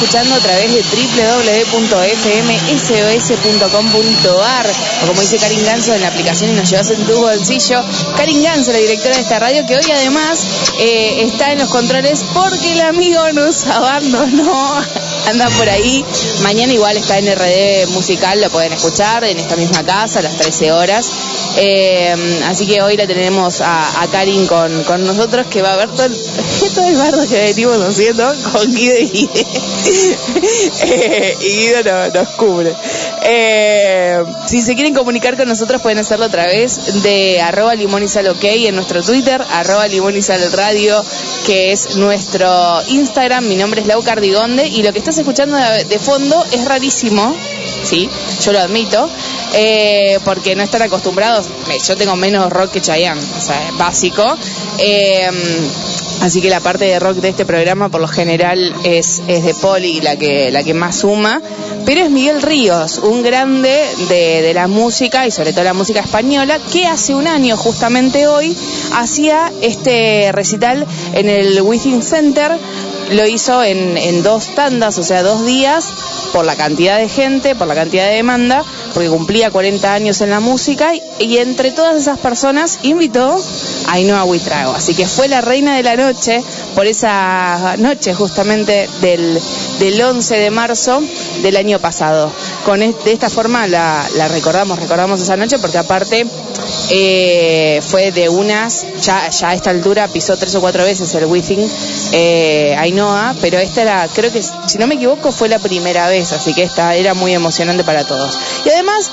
Escuchando a través de www.fmsos.com.ar o como dice Karin Ganso en la aplicación y nos llevas en tu bolsillo. Karin Ganso, la directora de esta radio, que hoy además eh, está en los controles porque el amigo nos abandonó. Anda por ahí. Mañana igual está en RD Musical, lo pueden escuchar en esta misma casa a las 13 horas. Eh, así que hoy la tenemos a, Karin con, con nosotros que va a ver todo el, todo el bardo que venimos haciendo con Guido y Guido. Eh, y Guido no- nos cubre. Eh, si se quieren comunicar con nosotros pueden hacerlo a través de arroba limón y sal ok en nuestro Twitter, arroba limón y sal que es nuestro Instagram. Mi nombre es Lau Cardigonde y lo que estás escuchando de, de fondo es rarísimo, sí, yo lo admito, eh, porque no están acostumbrados. eh, Yo tengo menos rock que Chayanne, o sea, es básico. Eh, Así que la parte de rock de este programa por lo general es, es de Poli la que, la que más suma. Pero es Miguel Ríos, un grande de, de la música y sobre todo la música española, que hace un año, justamente hoy, hacía este recital en el Within Center. Lo hizo en, en dos tandas, o sea, dos días, por la cantidad de gente, por la cantidad de demanda, porque cumplía 40 años en la música y, y entre todas esas personas invitó a Ainhoa Huitrago. Así que fue la reina de la noche por esa noche justamente del, del 11 de marzo del año pasado. Con de esta forma la, la recordamos, recordamos esa noche porque aparte eh, fue de unas, ya, ya a esta altura pisó tres o cuatro veces el Within eh, Ainhoa, pero esta era, creo que si no me equivoco fue la primera vez, así que esta era muy emocionante para todos. Y además,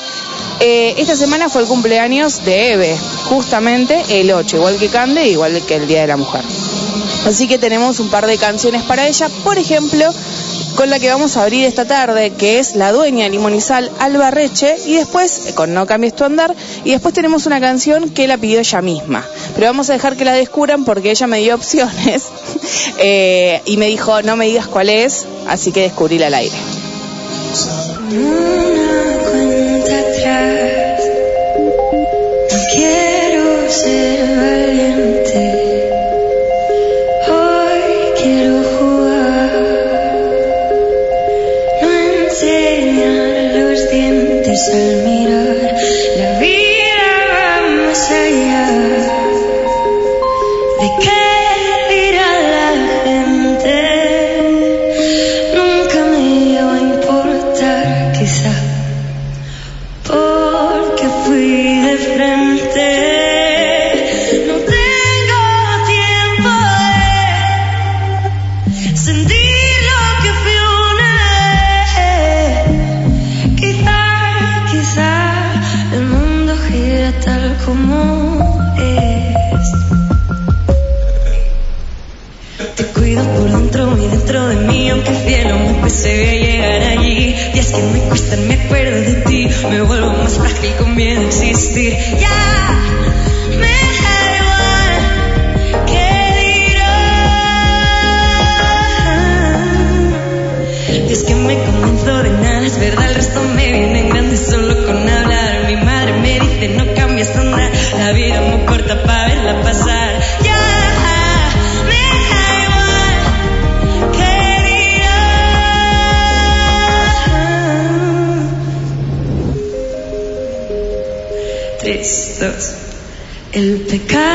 eh, esta semana fue el cumpleaños de Eve, justamente el 8, igual que Cande, igual que el Día de la Mujer. Así que tenemos un par de canciones para ella, por ejemplo, con la que vamos a abrir esta tarde, que es la dueña Limonizal, Alba Reche, y después, eh, con No cambies tu andar, y después tenemos una canción que la pidió ella misma. Pero vamos a dejar que la descubran porque ella me dio opciones eh, y me dijo, no me digas cuál es, así que descubríla al aire. Una cuenta atrás. No quiero ser al El pecado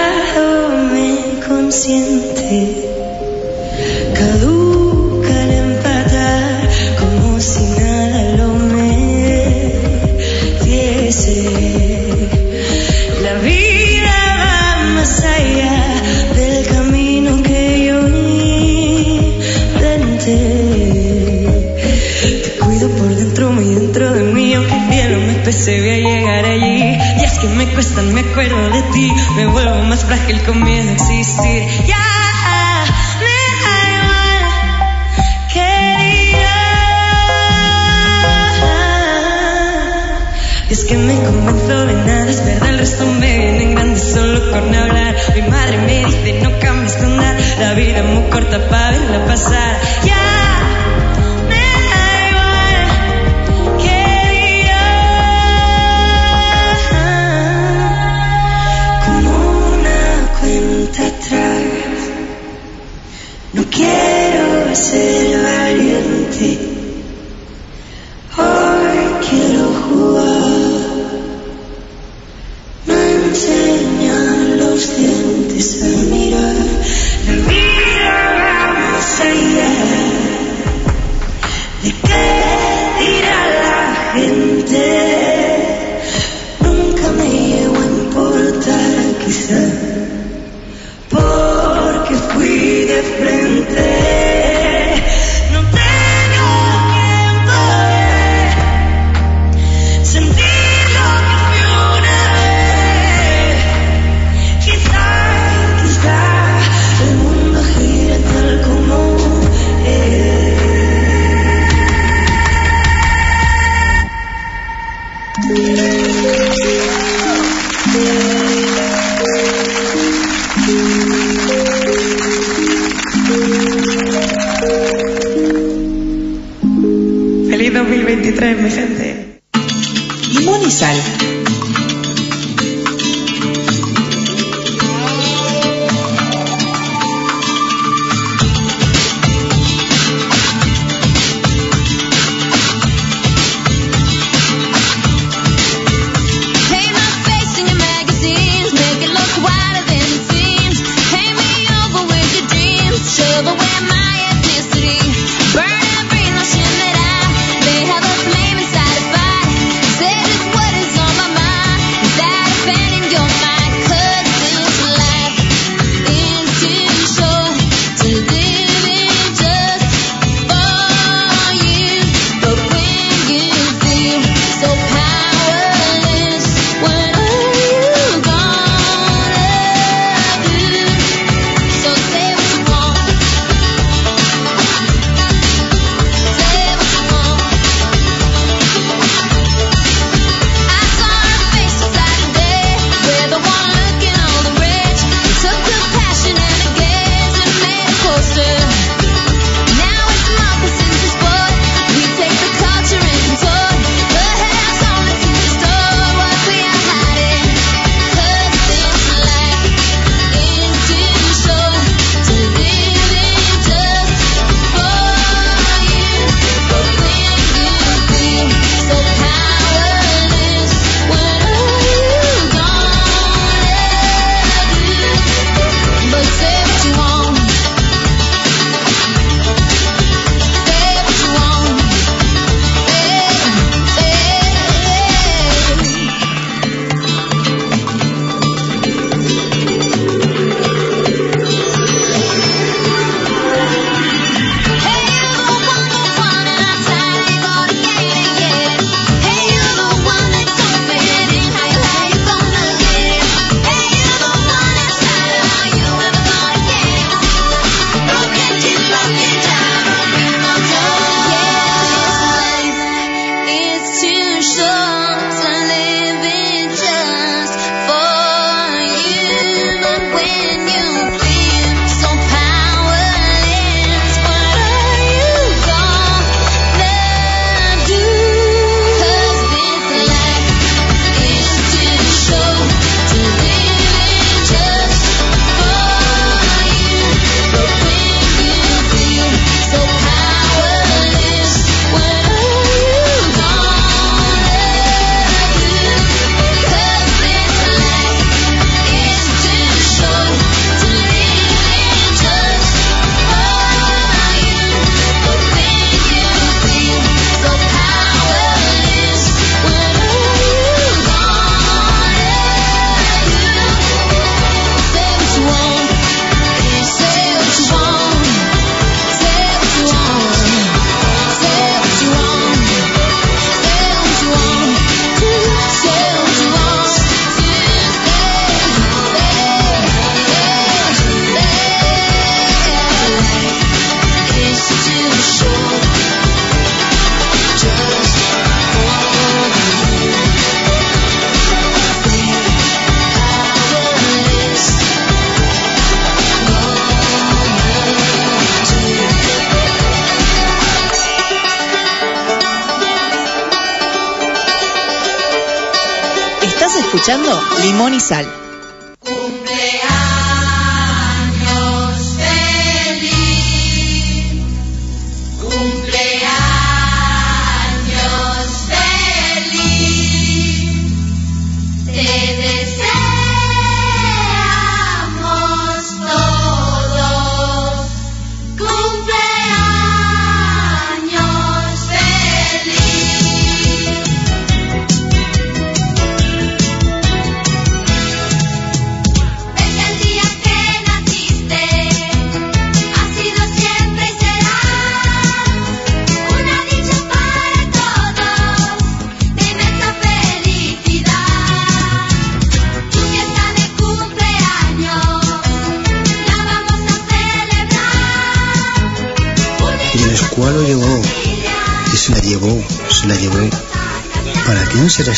escuchando Limón y Sal.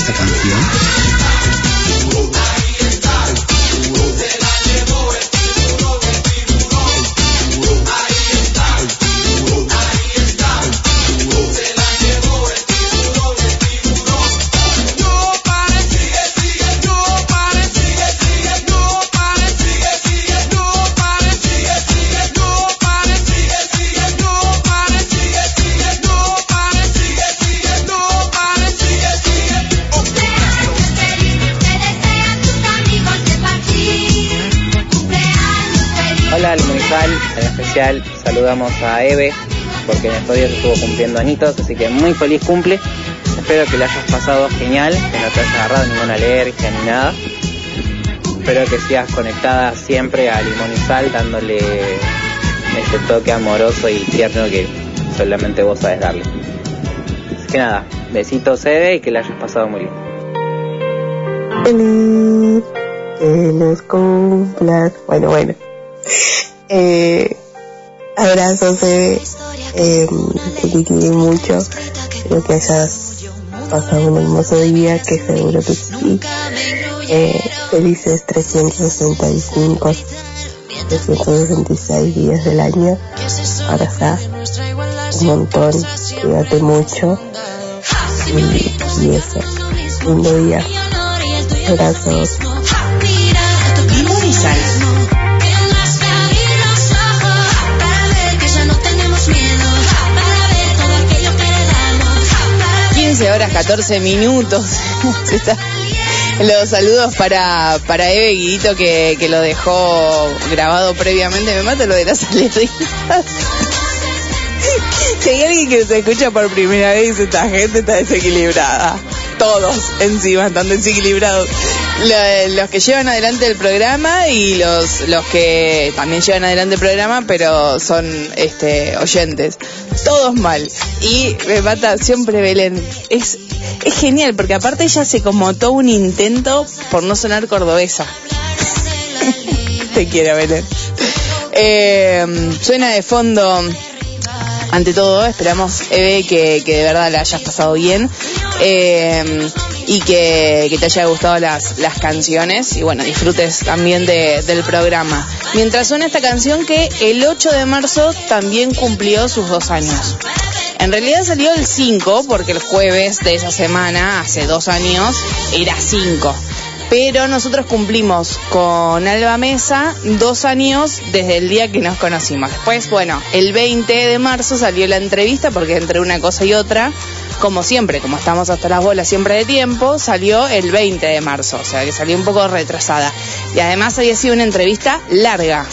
Esta canción? A Eve porque en estos días estuvo cumpliendo añitos, así que muy feliz cumple. Espero que le hayas pasado genial, que no te hayas agarrado ninguna alergia ni nada. Espero que sigas conectada siempre a Limonizal dándole ese toque amoroso y tierno que solamente vos sabes darle. Así que nada, besitos Eve y que le hayas pasado muy bien. feliz, que los cumplas. Bueno, bueno. Eh, abrazos. Eh, que te quiere mucho. Espero que hayas pasado un hermoso día, que seguro que sí. Eh, felices 365, 366 días del año. Abrazá un montón, cuídate mucho. Y, y eso, lindo día. Abrazos. Limón y Sal. 15 horas 14 minutos. Los saludos para, para Eve Guidito que, que lo dejó grabado previamente. Me mata lo de las alergias. Si hay alguien que se escucha por primera vez, esta gente está desequilibrada. Todos encima están desequilibrados. Lo- Los que llevan adelante el programa y los, los que también llevan adelante el programa, pero son este, oyentes. Todos mal. Y me mata siempre Belén. Es, es genial, porque aparte ella como todo un intento por no sonar cordobesa. Te quiero, Belén. Eh, suena de fondo ante todo, esperamos, Eve, que, que de verdad la hayas pasado bien eh, y que, te haya gustado las, las canciones y bueno, disfrutes también de- del programa. Mientras suena esta canción que el 8 de marzo también cumplió sus dos años. En realidad salió el 5 porque el jueves de esa semana, hace dos años, era 5. Pero nosotros cumplimos con Alba Mesa dos años desde el día que nos conocimos. Después, bueno, el 20 de marzo salió la entrevista porque entre una cosa y otra, como siempre, como estamos hasta las bolas siempre de tiempo, salió el 20 de marzo, o sea que salió un poco retrasada. Y además había sido una entrevista larga.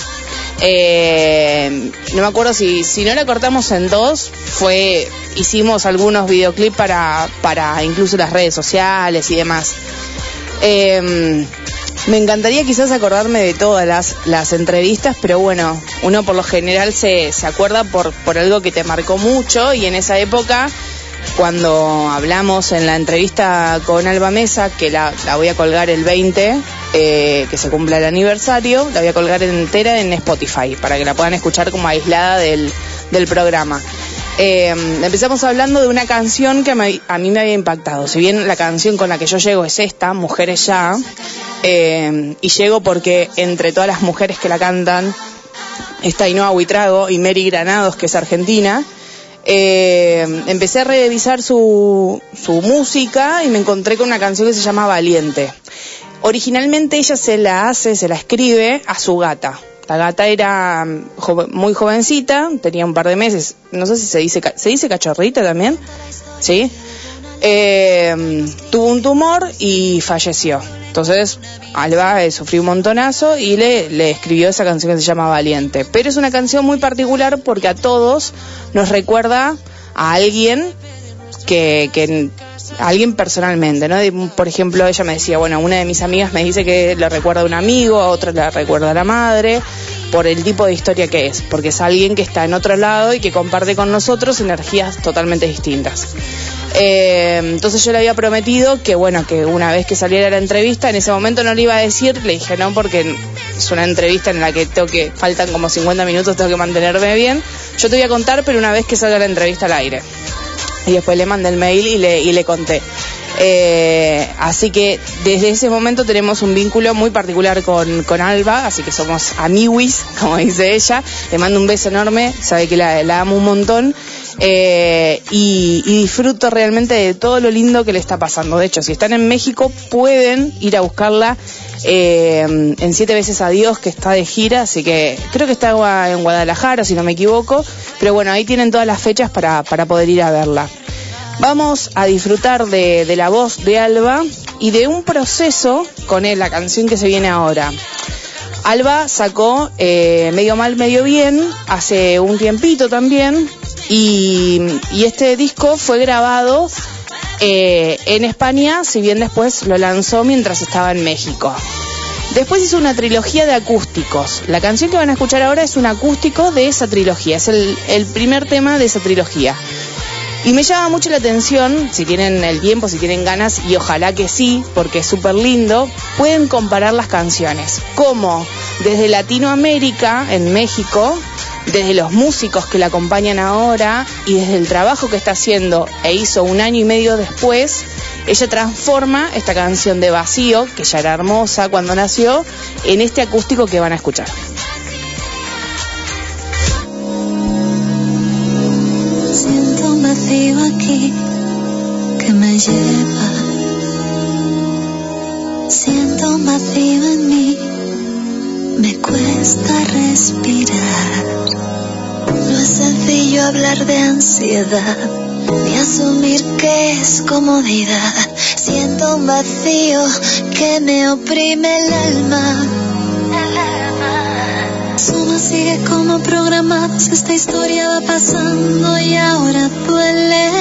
Eh, no me acuerdo si, si no la cortamos en dos, fue, hicimos algunos videoclips para, para incluso las redes sociales y demás. Eh, me encantaría quizás acordarme de todas las, las entrevistas, pero bueno, uno por lo general se, se acuerda por, por algo que te marcó mucho y en esa época, cuando hablamos en la entrevista con Alba Mesa, que la, voy a colgar el 20, eh, que se cumpla el aniversario, la voy a colgar entera en Spotify para que la puedan escuchar como aislada del, programa. Eh, empezamos hablando de una canción que a mí me había impactado. Si bien la canción con la que yo llego es esta, Mujeres Ya, eh, y llego porque entre todas las mujeres que la cantan está Ainhoa Huitrago y Mary Granados, que es argentina, eh, empecé a revisar su, su música y me encontré con una canción que se llama Valiente. Originalmente ella se la hace, se la escribe a su gata. La gata era mm, muy jovencita, tenía un par de meses, no sé si se dice, ¿se dice cachorrita también? ¿Sí? Eh, tuvo un tumor y falleció. Entonces, Alba eh, sufrió un montonazo y le, escribió esa canción que se llama Valiente. Pero es una canción muy particular porque a todos nos recuerda a alguien que, alguien personalmente, ¿no? Por ejemplo, ella me decía, bueno, una de mis amigas me dice que le recuerda a un amigo, a otra le recuerda a la madre, por el tipo de historia que es, porque es alguien que está en otro lado y que comparte con nosotros energías totalmente distintas. Eh, entonces yo le había prometido que bueno, que una vez que saliera la entrevista, en ese momento no le iba a decir, le dije no porque es una entrevista en la que tengo que, faltan como 50 minutos, tengo que mantenerme bien. Yo te voy a contar, pero una vez que salga la entrevista al aire. Y después le mandé el mail y le, conté. Eh, así que desde ese momento tenemos un vínculo muy particular con, con Alba, así que somos amiguis, como dice ella. Le mando un beso enorme, sabe que la, la amo un montón. Eh, y, disfruto realmente de todo lo lindo que le está pasando. De hecho, si están en México, pueden ir a buscarla eh, en Siete Veces Adiós, que está de gira, así que creo que está en Guadalajara, si no me equivoco. Pero bueno, ahí tienen todas las fechas para, poder ir a verla. Vamos a disfrutar de, de la voz de Alba y de un proceso con él, la canción que se viene ahora. Alba sacó eh, Medio Mal, Medio Bien hace un tiempito también y, y este disco fue grabado eh, en España, si bien después lo lanzó mientras estaba en México. Después hizo una trilogía de acústicos. La canción que van a escuchar ahora es un acústico de esa trilogía, es el, el primer tema de esa trilogía. Y me llama mucho la atención, si tienen el tiempo, si tienen ganas, y ojalá que sí, porque es súper lindo, pueden comparar las canciones. Como desde Latinoamérica, en México, desde los músicos que la acompañan ahora y desde el trabajo que está haciendo e hizo un año y medio después, ella transforma esta canción de vacío, que ya era hermosa cuando nació, en este acústico que van a escuchar. Ansiedad, ni asumir que es comodidad. Siento un vacío que me oprime el alma. Alma. Solo sigue como programados, esta historia va pasando y ahora duele.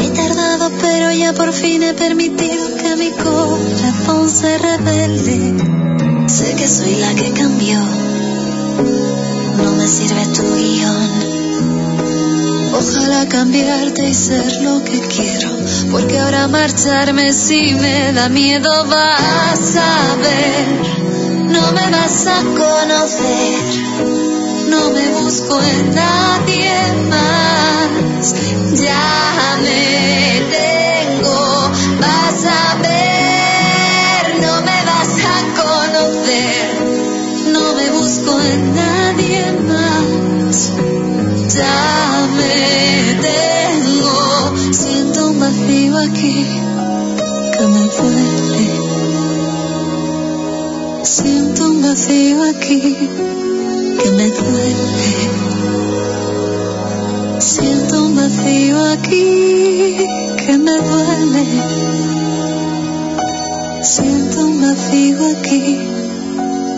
He tardado, pero ya por fin he permitido que mi corazón se rebelde. Sé que soy la que cambió, no me sirve tu guion. Ojalá cambiarte y ser lo que quiero, porque ahora marcharme si me da miedo vas a ver. No me vas a conocer, no me busco en nadie más. Ya me tengo, vas a ver, no me vas a conocer, no me busco en nadie más. Aquí que me duele. Siento un vacío aquí que me duele. Siento un vacío aquí que me duele. Siento un vacío aquí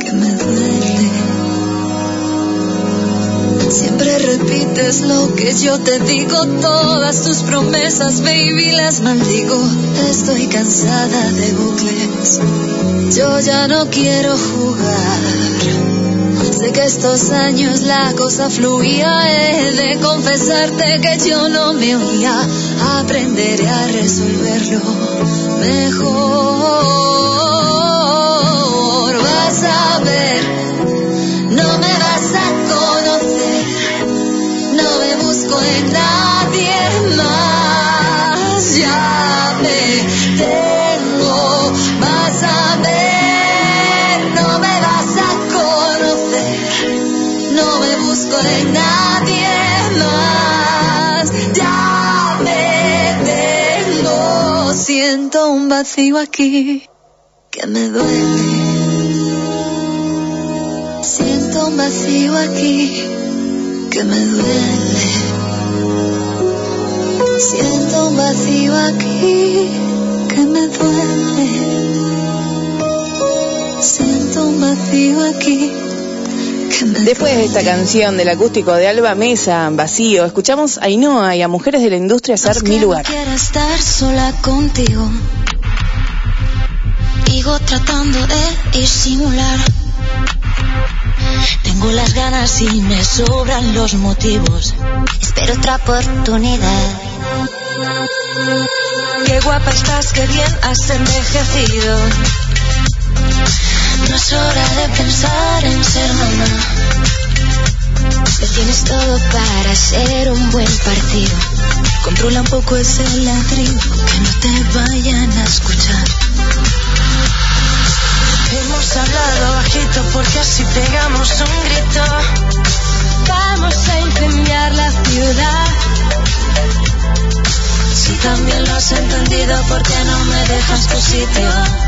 que me duele. Siempre repites lo que yo te digo, todas tus promesas, baby, las maldigo. Estoy cansada de bucles. Yo ya no quiero jugar. Sé que estos años la cosa fluía. He de confesarte que yo no me oía. Aprenderé a resolverlo mejor. Vas a ver, Siento un vacío aquí que me duele. Siento un vacío aquí que me duele. Siento un vacío aquí que me duele. Siento un vacío aquí Después de esta canción del acústico de Alba Mesa, Vacío, escuchamos a Ainhoa y a Mujeres de la Industria hacer Mi Lugar. No quiero estar sola contigo. Sigo tratando de disimular. Tengo las ganas y me sobran los motivos. Espero otra oportunidad. Qué guapa estás, qué bien has envejecido. No es hora de pensar en ser mamá. Lo tienes todo para ser un buen partido. Controla un poco ese ladrido, que no te vayan a escuchar. Hemos hablado bajito porque así pegamos un grito. Vamos a incendiar la ciudad. Si también lo has entendido, ¿por qué no me dejas tu sitio?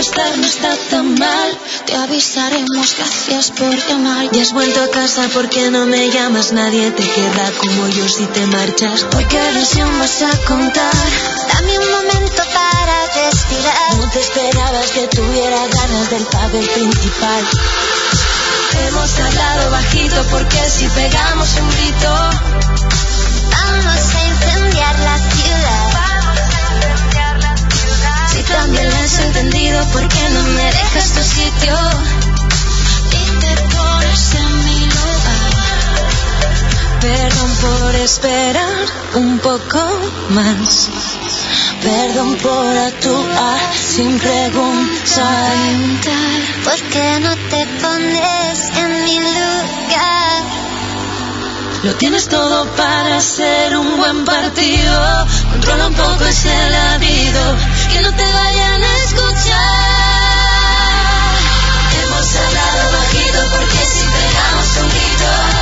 Estar, no está tan mal. Te avisaremos, gracias por llamar. Ya has vuelto a casa, ¿por qué no me llamas? Nadie te querrá como yo si te marchas. ¿Por qué versión vas a contar? Dame un momento para respirar. No te esperabas que tuviera ganas del papel principal. Hemos hablado bajito porque si pegamos un grito. Vamos a incendiar la ciudad. Si también lo has entendido, ¿por qué no me dejas tu sitio? Y te pones en mi lugar. Perdón por esperar un poco más. Perdón por actuar sin preguntar. ¿Por qué no te pones en mi lugar? Lo tienes todo para ser un buen partido. Controla un poco ese latido. Que no te vayan a escuchar. Hemos hablado bajito porque si pegamos un grito,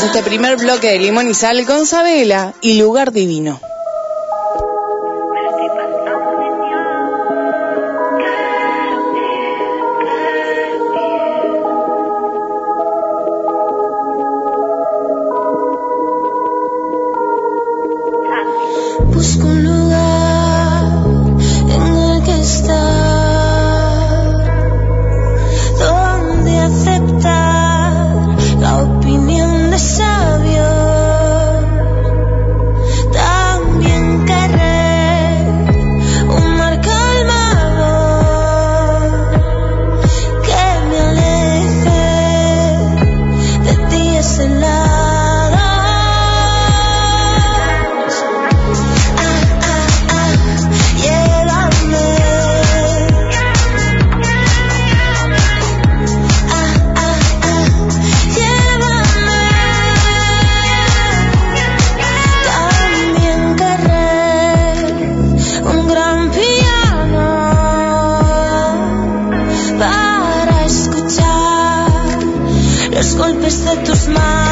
Este primer bloque de Limón y Sal con Sabela y Lugar Divino. Los golpes de tus manos.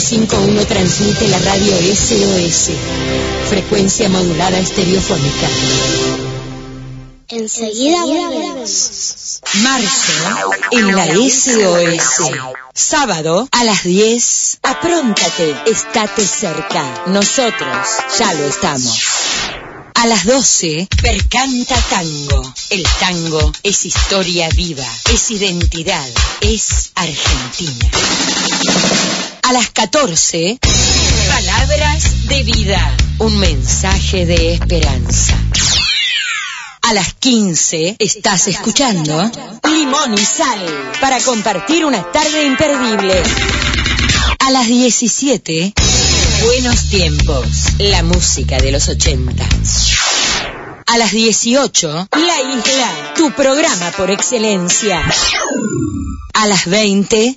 105.1 transmite la radio SOS, frecuencia modulada estereofónica. Enseguida volvemos. Marzo en la SOS. Sábado a las 10. Apróntate, estate cerca. Nosotros ya lo estamos. A las 12, Percanta Tango. El tango es historia viva, es identidad, es Argentina. A las 14, Palabras de vida. Un mensaje de esperanza. A las 15 estás escuchando Limón y Sal para compartir una tarde imperdible. A las 17 Buenos tiempos, la música de los 80. A las 18 La Isla, tu programa por excelencia. A las 20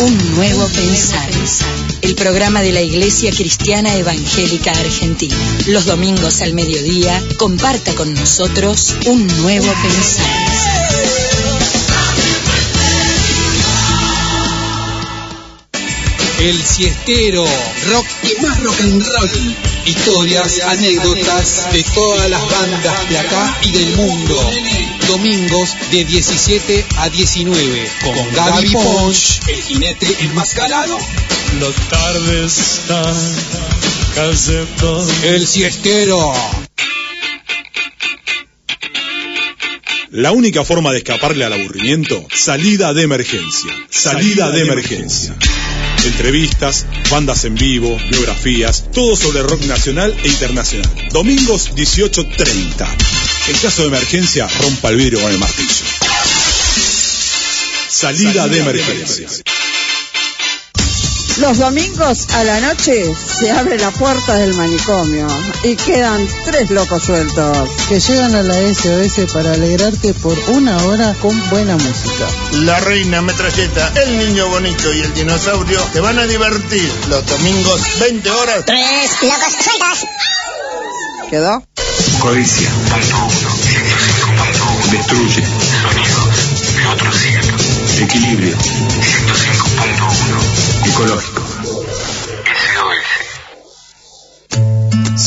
Un nuevo pensar. El programa de la Iglesia Cristiana Evangélica Argentina. Los domingos al mediodía, comparta con nosotros un nuevo pensar. El siestero, rock y más rock and roll. Historias, anécdotas de todas las bandas de acá y del mundo. Domingos de 17 a 19 con Gaby Ponch, el jinete enmascarado. Los tardes están. El siestero. La única forma de escaparle al aburrimiento, salida de emergencia. Salida de emergencia. Entrevistas, bandas en vivo, biografías, todo sobre rock nacional e internacional. Domingos 18.30. En caso de emergencia, rompa el vidrio con el martillo. Salida, de emergencia. Los domingos a la noche se abre la puerta del manicomio y quedan tres locos sueltos. que llegan a la SOS para alegrarte por una hora con buena música. La reina metralleta, el niño bonito y el dinosaurio te van a divertir los domingos 20 horas. Tres locos sueltos. ¿Quedó? Codicia. Destruye. Sonido de otro siglo. Equilibrio. 105.1. Ecológico.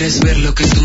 Quieres ver lo que tú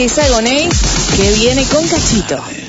Santi Sagoney que viene con cachito.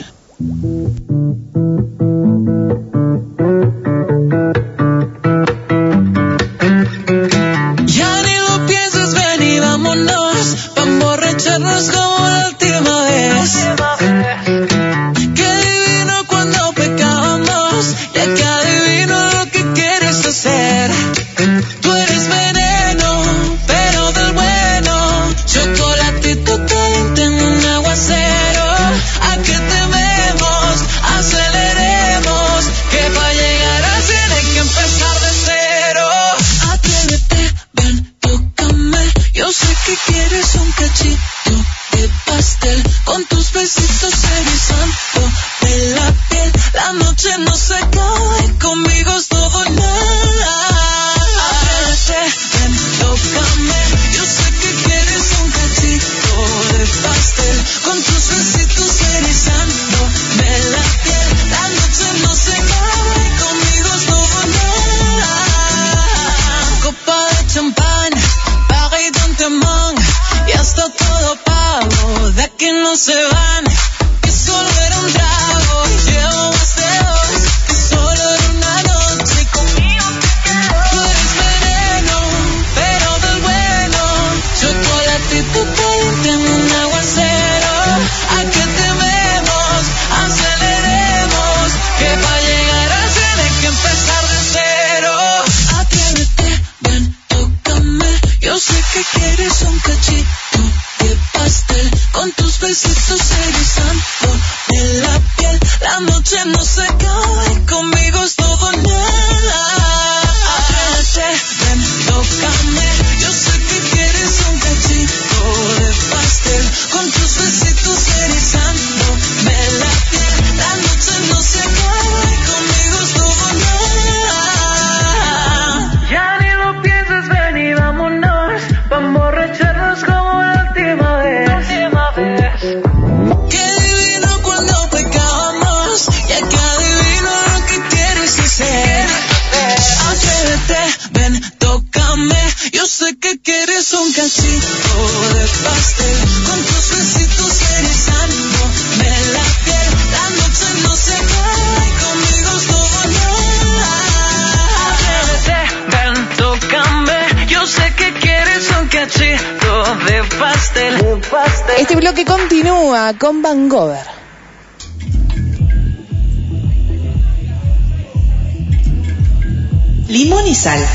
con Van Gogh. limón y sal.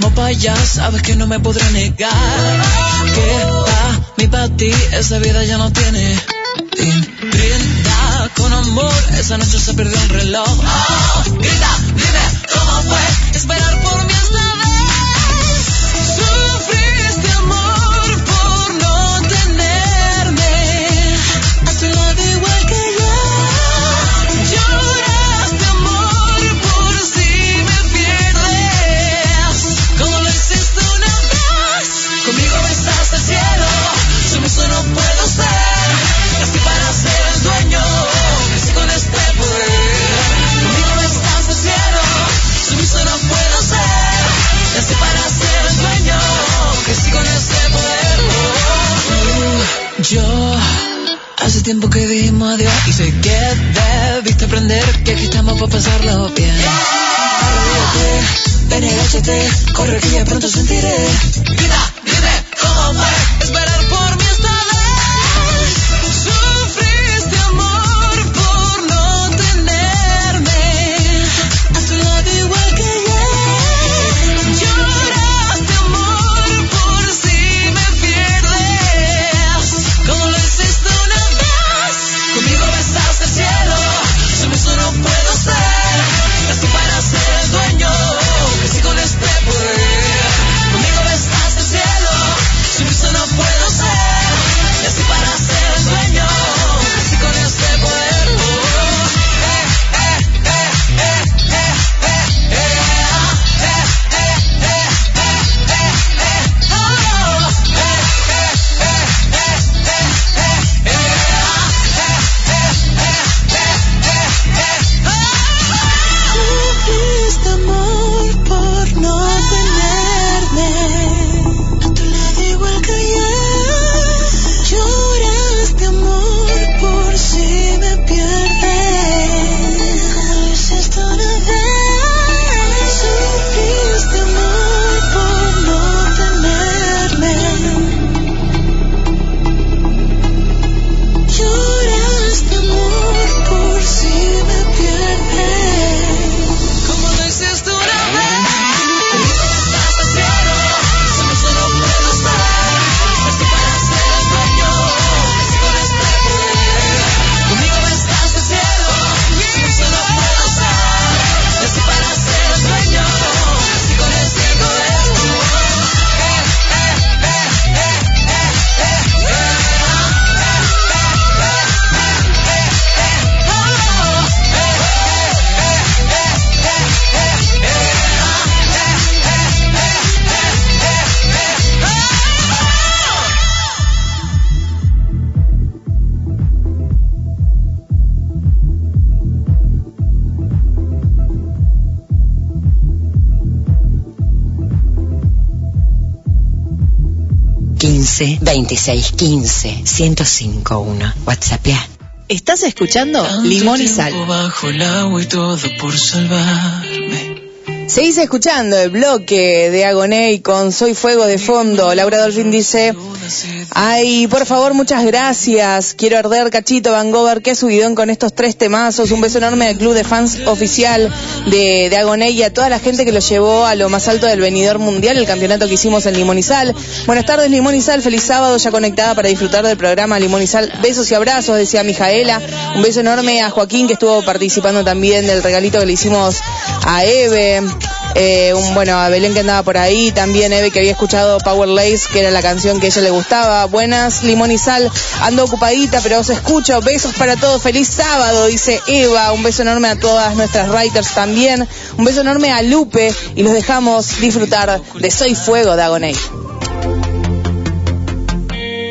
Vamos para sabes que no me podrá negar Que pa' mi pa' ti esa vida ya no tiene amor, esa noche se perdió un reloj. Oh, grita, dime cómo fue. tiempo que dijimos adiós y sé que debiste aprender que aquí estamos para pasarlo bien. Yeah. Arrodíate, ven y agáchate, corre que ya pronto sentiré vida. 15 26 15 1051. WhatsApp. Estás escuchando Limón y Sal. Bajo el agua y todo por salvarme. Seguís escuchando el bloque de Agoney con Soy Fuego de fondo. Laura Dolphin dice, ay, por favor, muchas gracias. Quiero arder, Cachito Van Gogh, qué subidón con estos tres temazos. Un beso enorme al club de fans oficial de, de Agoney y a toda la gente que lo llevó a lo más alto del venidor mundial, el campeonato que hicimos en Sal. Buenas tardes, Sal. Feliz sábado, ya conectada para disfrutar del programa Sal. Besos y abrazos, decía Mijaela. Un beso enorme a Joaquín, que estuvo participando también del regalito que le hicimos a Eve. Eh, un, bueno, a Belén que andaba por ahí, también Eve que había escuchado Power Lace, que era la canción que a ella le gustaba. Buenas, Limón y Sal, ando ocupadita, pero os escucho. Besos para todos, feliz sábado, dice Eva. Un beso enorme a todas nuestras writers también. Un beso enorme a Lupe y los dejamos disfrutar de Soy Fuego de Agoney.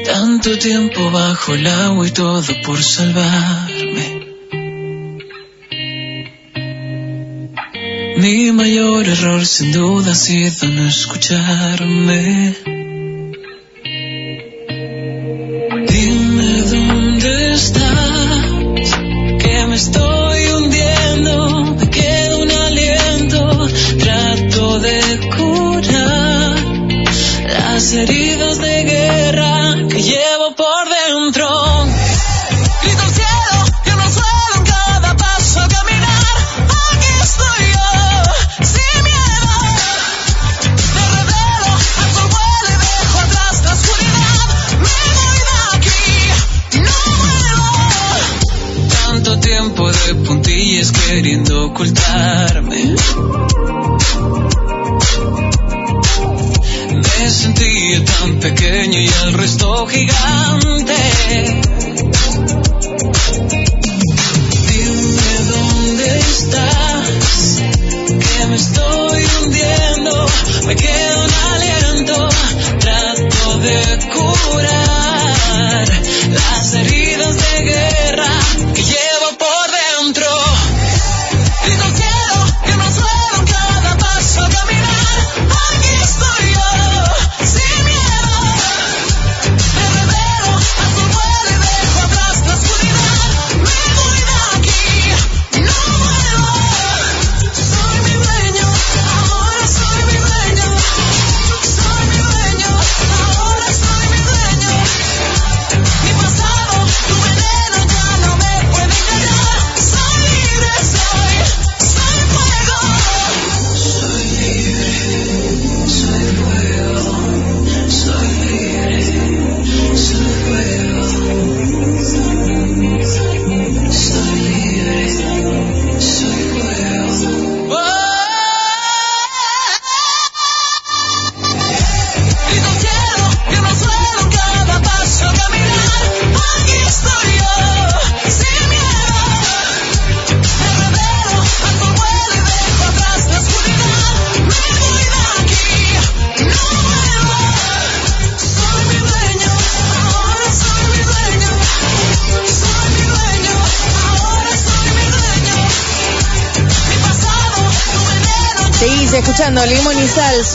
Tanto tiempo bajo el agua y todo por salvarme. Mi mayor error sin duda ha sido no escucharme.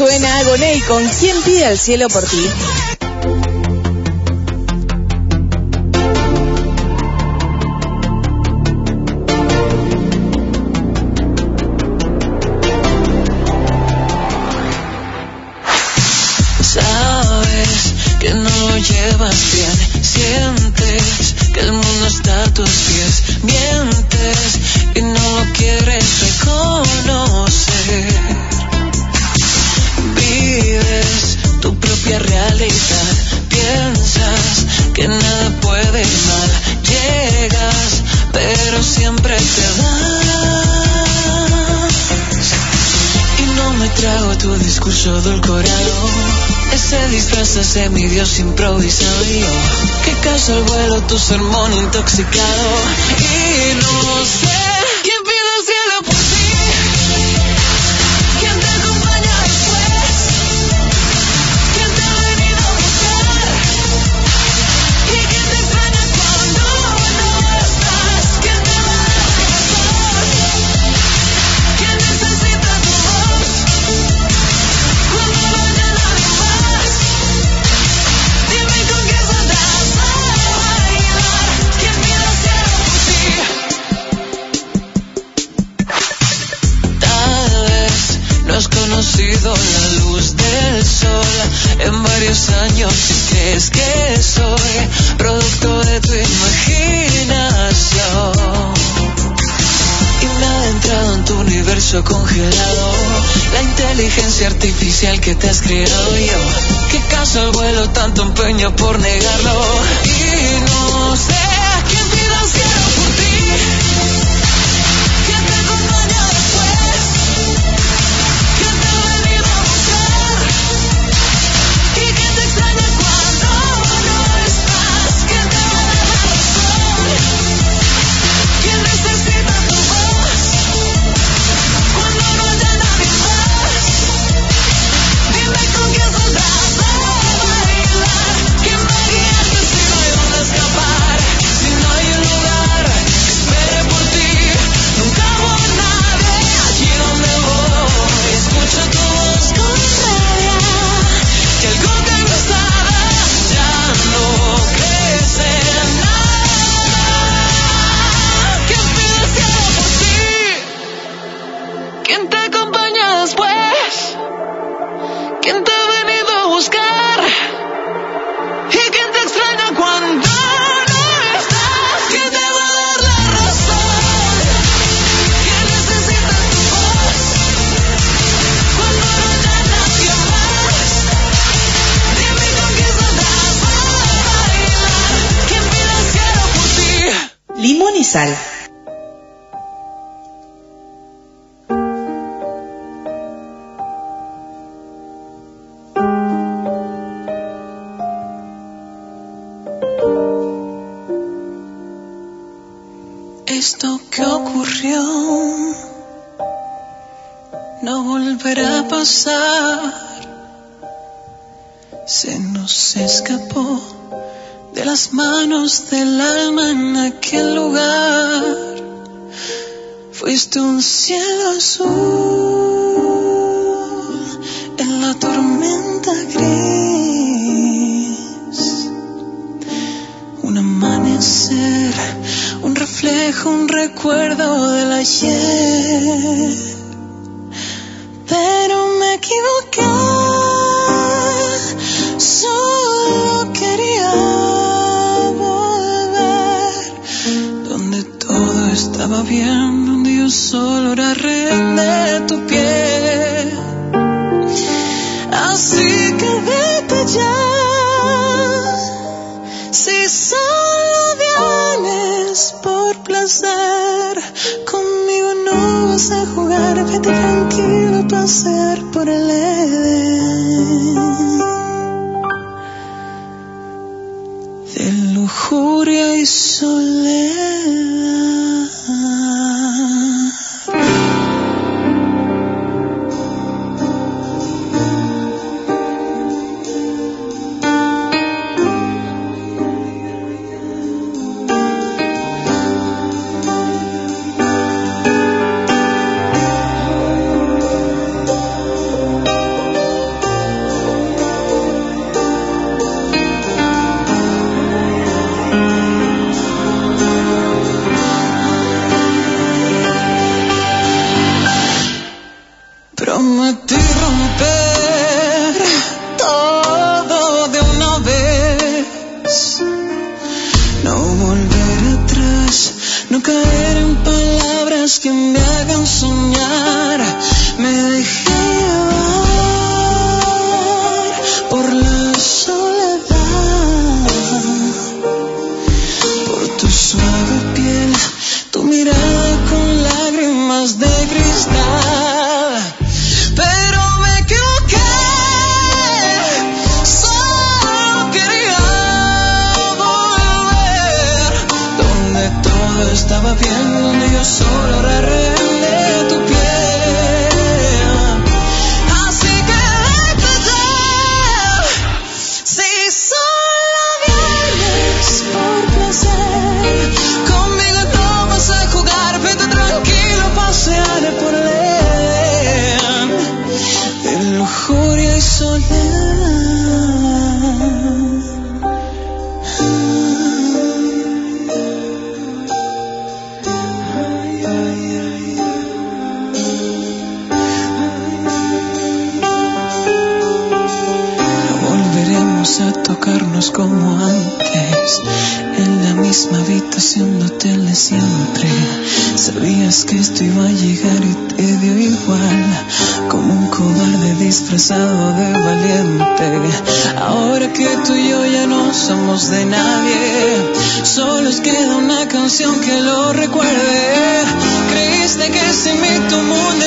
Suena Agoney con ¿Quién pide al cielo por ti? Improvisado y yo que al vuelo tu sermón intoxicado. Y no sé especial que te has yo. ¿Qué caso el vuelo tanto empeño por negarlo? Y no sé. estaba bien, donde yo solo era tu piel. Sabías que esto iba a llegar y te dio igual, como un cobarde disfrazado de valiente. Ahora que tú y yo ya no somos de nadie, solo os queda una canción que lo recuerde. Creíste que sin mí tu mundo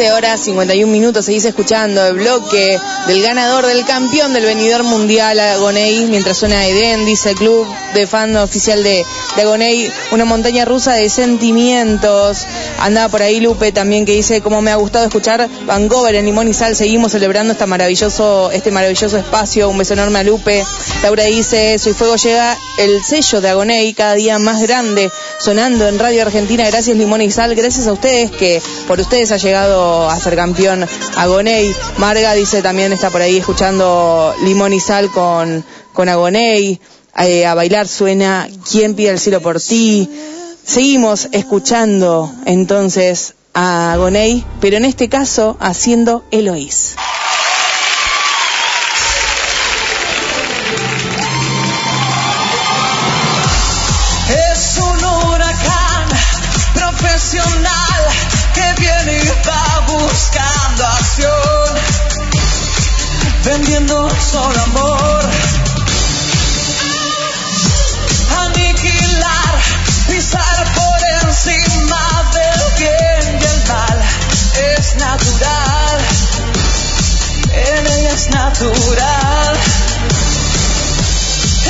15 horas 51 minutos. Seguís escuchando el bloque del ganador del campeón del venidor mundial Agoney mientras suena Eden, dice el club de fan oficial de, de Agoney, una montaña rusa de sentimientos. Andaba por ahí Lupe también que dice cómo me ha gustado escuchar Vancouver en Limón y Sal, seguimos celebrando esta maravilloso, este maravilloso espacio, un beso enorme a Lupe. Laura dice, Soy Fuego llega el sello de Agoney cada día más grande, sonando en Radio Argentina, gracias Limón y Sal, gracias a ustedes que por ustedes ha llegado a ser campeón Agoney. Marga dice también está por ahí escuchando Limón y Sal con, con Agoney. Eh, a bailar suena ¿Quién pide el cielo por ti? Seguimos escuchando entonces a Agoney, pero en este caso haciendo Eloís. Vendiendo solo amor. Aniquilar, pisar por encima del bien y el mal es natural, en ella es natural.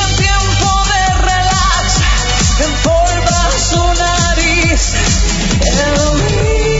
En tiempo de relax, empolva su nariz. Eloís,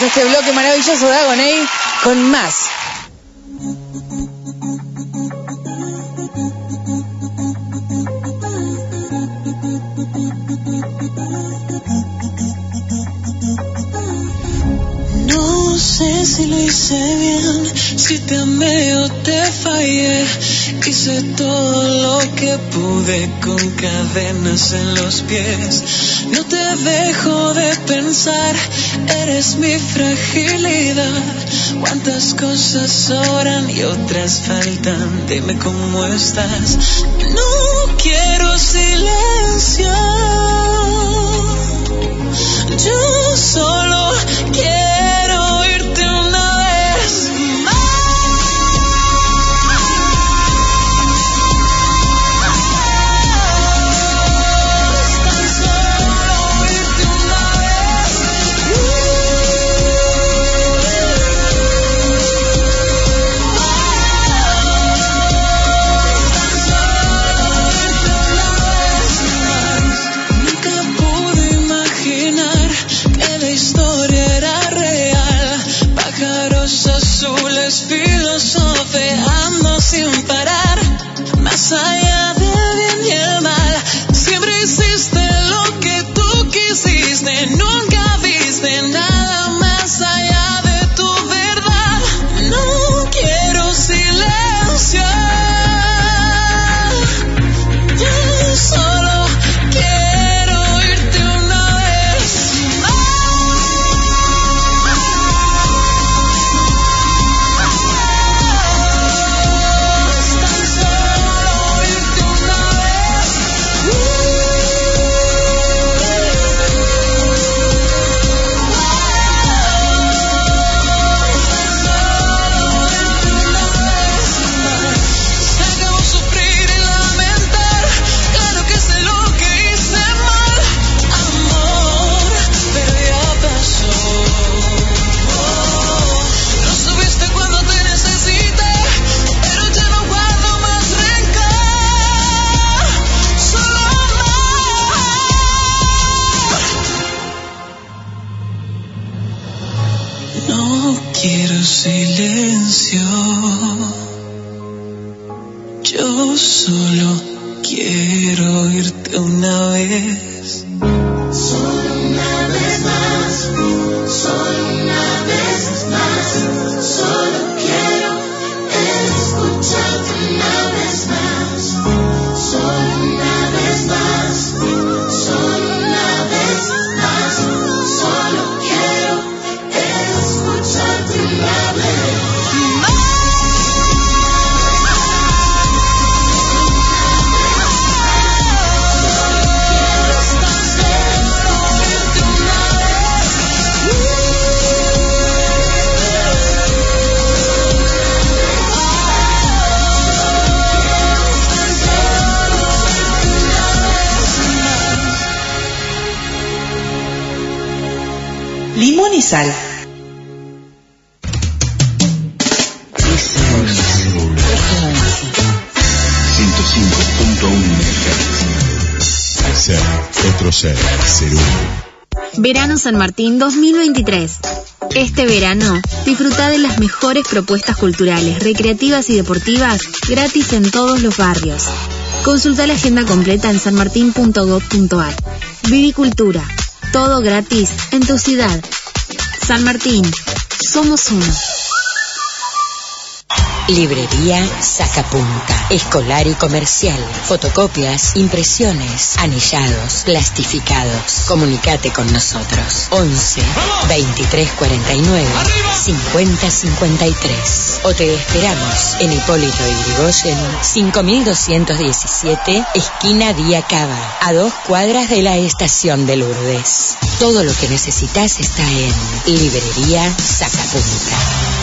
Este bloque maravilloso de Agoney con más. No sé si lo hice bien, si te amé o te fallé. Hice todo lo que pude con cadenas en los pies. No te dejo de pensar, eres mi fragilidad. Cuántas cosas sobran y otras faltan. Dime cómo estás. No quiero silencio. Yo solo quiero silencio. Yo solo Verano San Martín 2023. Este verano, disfruta de las mejores propuestas culturales, recreativas y deportivas gratis en todos los barrios. Consulta la agenda completa en sanmartin.gov.ar. Vivicultura, todo gratis en tu ciudad. San Martín, somos uno. Librería Sacapunta. Escolar y comercial. Fotocopias, impresiones, anillados, plastificados. Comunicate con nosotros. 11 23 49 50 53. O te esperamos en Hipólito Yrigoyen 5217, esquina Día Cava, a dos cuadras de la estación de Lourdes. Todo lo que necesitas está en Librería Sacapunta.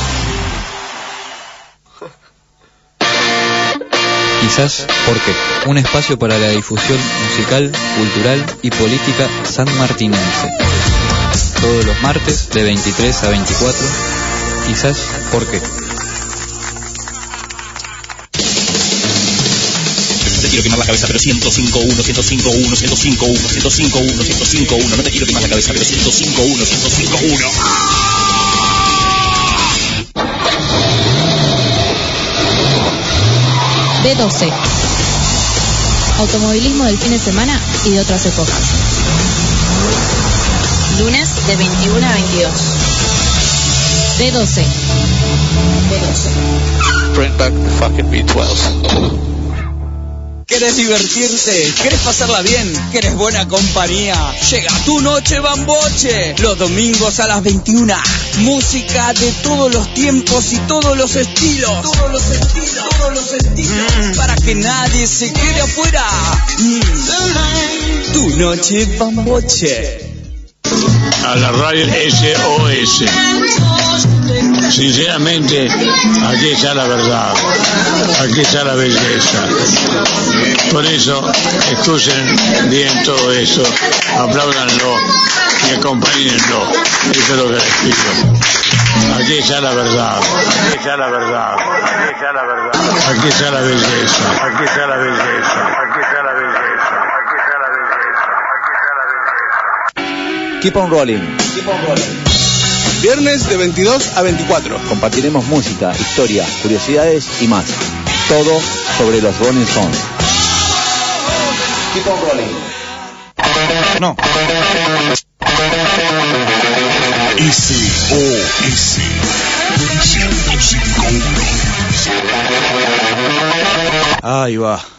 Quizás porque un espacio para la difusión musical, cultural y política sanmartinense. Todos los martes de 23 a 24. Quizás porque. No te quiero quemar la cabeza, pero 105 1, 105 1, 105 1, 105 1, 105 1. No te quiero quemar la cabeza, pero 105 1, 105 1. D12. Automovilismo del fin de semana y de otras épocas. Lunes de 21 a 22. D12. D12. Bring back the fucking B12. ¿Querés divertirte? ¿Querés pasarla bien? ¿Querés buena compañía? Llega tu noche bamboche. Los domingos a las 21. Música de todos los tiempos y todos los estilos. Todos los estilos. Todos los estilos. Para que nadie se quede afuera. Mm. Tu noche bamboche. a la radio SOS. Sinceramente, aquí está la verdad, aquí está la belleza. Por eso, escuchen bien todo eso, apláudanlo y acompáñenlo. Eso es lo que les pido. Aquí está la verdad, aquí está la verdad, aquí está la verdad, aquí está la belleza, aquí está la belleza, aquí está la belleza, aquí está la belleza, aquí está la belleza. Keep on rolling. Keep on rolling. Viernes de 22 a 24. Compartiremos música, historia, curiosidades y más. Todo sobre los Rolling Stones. Keep on rolling. No. SOS. 1051. Ahí va.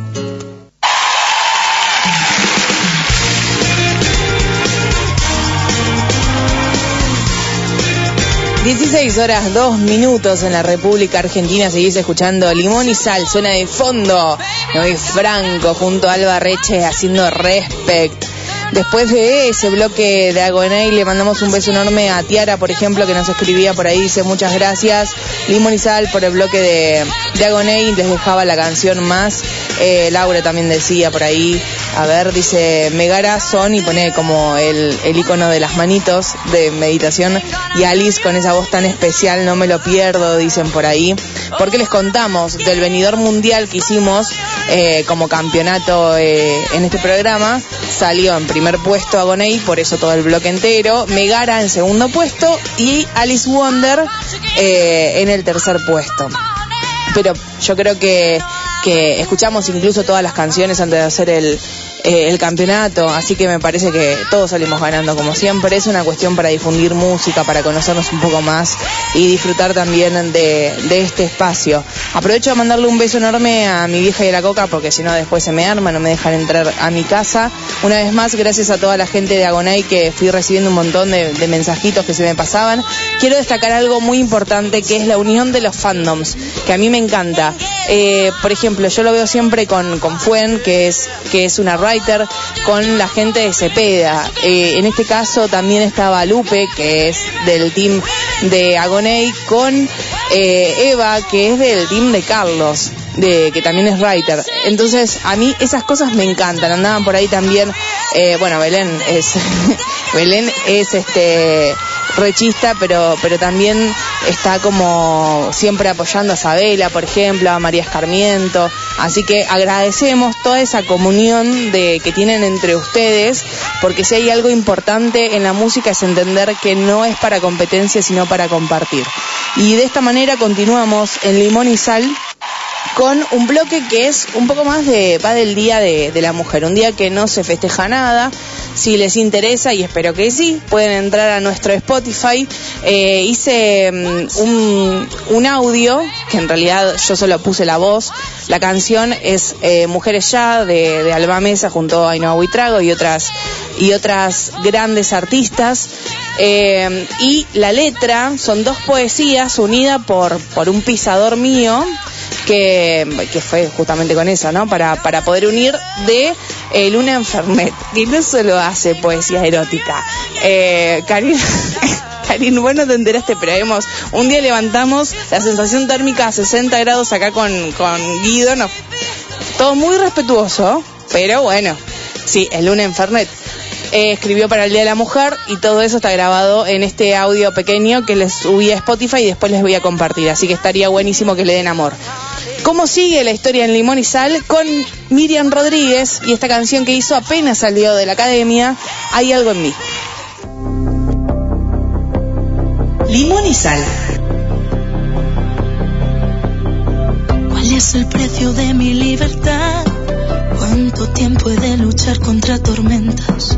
16 horas 2 minutos en la República Argentina. Seguís escuchando Limón y Sal. Suena de fondo. Hoy Franco junto a Alba Reche haciendo respect. Después de ese bloque de Agonay le mandamos un beso enorme a Tiara, por ejemplo, que nos escribía por ahí. Dice muchas gracias. Limón y Sal por el bloque de de les dejaba la canción más. Eh, Laura también decía por ahí, a ver, dice Megara son y pone como el, el icono de las manitos de meditación y Alice con esa voz tan especial, no me lo pierdo, dicen por ahí. Porque les contamos del venidor mundial que hicimos eh, como campeonato eh, en este programa, salió en primer puesto Agoney, por eso todo el bloque entero, Megara en segundo puesto y Alice Wonder eh, en el tercer puesto. Pero yo creo que, que escuchamos incluso todas las canciones antes de hacer el, eh, el campeonato, así que me parece que todos salimos ganando como siempre. Es una cuestión para difundir música, para conocernos un poco más y disfrutar también de, este espacio. Aprovecho a mandarle un beso enorme a mi vieja y a la coca porque si no después se me arma, no me dejan entrar a mi casa. Una vez más, gracias a toda la gente de Agonay que fui recibiendo un montón de, mensajitos que se me pasaban. Quiero destacar algo muy importante que es la unión de los fandoms, que a mí me encanta. Eh, por ejemplo, yo lo veo siempre con, Fuen, que es, que es una con la gente de Cepeda. Eh, en este caso también estaba Lupe, que es del team de Agoney, con eh, Eva, que es del team de Carlos. De, que también es writer. Entonces, a mí esas cosas me encantan. Andaban por ahí también, eh, bueno, Belén es, Belén es este, rechista, pero, pero también está como siempre apoyando a Sabela, por ejemplo, a María Escarmiento. Así que agradecemos toda esa comunión de, que tienen entre ustedes, porque si hay algo importante en la música es entender que no es para competencia, sino para compartir. Y de esta manera continuamos en Limón y Sal con un bloque que es un poco más de, va del Día de, la Mujer, un día que no se festeja nada. Si les interesa, y espero que sí, pueden entrar a nuestro Spotify. Eh, hice um, un, un, audio, que en realidad yo solo puse la voz. La canción es eh, Mujeres Ya, de, Alba Mesa, junto a Ainhoa Huitrago y otras, y otras grandes artistas. Eh, y la letra son dos poesías unidas por, por un pisador mío que, fue justamente con eso, ¿no? Para, para poder unir de eh, Luna Enfermet, que no solo hace poesía erótica. Eh, Karin, Karin, bueno te enteraste, pero vemos, un día levantamos la sensación térmica a 60 grados acá con, con Guido, no, todo muy respetuoso, pero bueno, sí, el Luna Enfermet. Eh, escribió para el Día de la Mujer y todo eso está grabado en este audio pequeño que les subí a Spotify y después les voy a compartir. Así que estaría buenísimo que le den amor. ¿Cómo sigue la historia en Limón y Sal? Con Miriam Rodríguez y esta canción que hizo apenas salió de la academia, Hay algo en mí. Limón y Sal. ¿Cuál es el precio de mi libertad? ¿Cuánto tiempo he de luchar contra tormentas?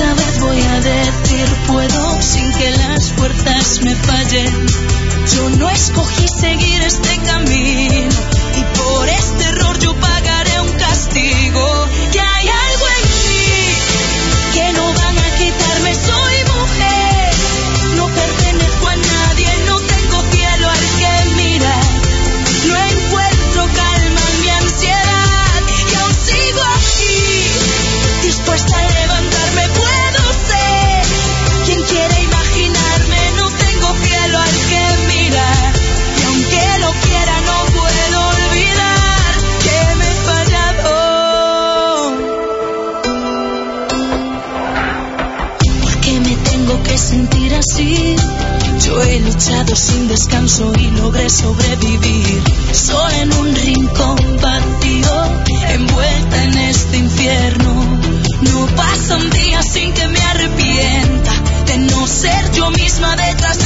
Esta vez voy a decir puedo sin que las fuerzas me fallen. Yo no escogí seguir este camino y por este error yo pagaré un castigo. He luchado sin descanso y logré sobrevivir. Soy en un rincón vacío, envuelta en este infierno. No pasa un día sin que me arrepienta de no ser yo misma detrás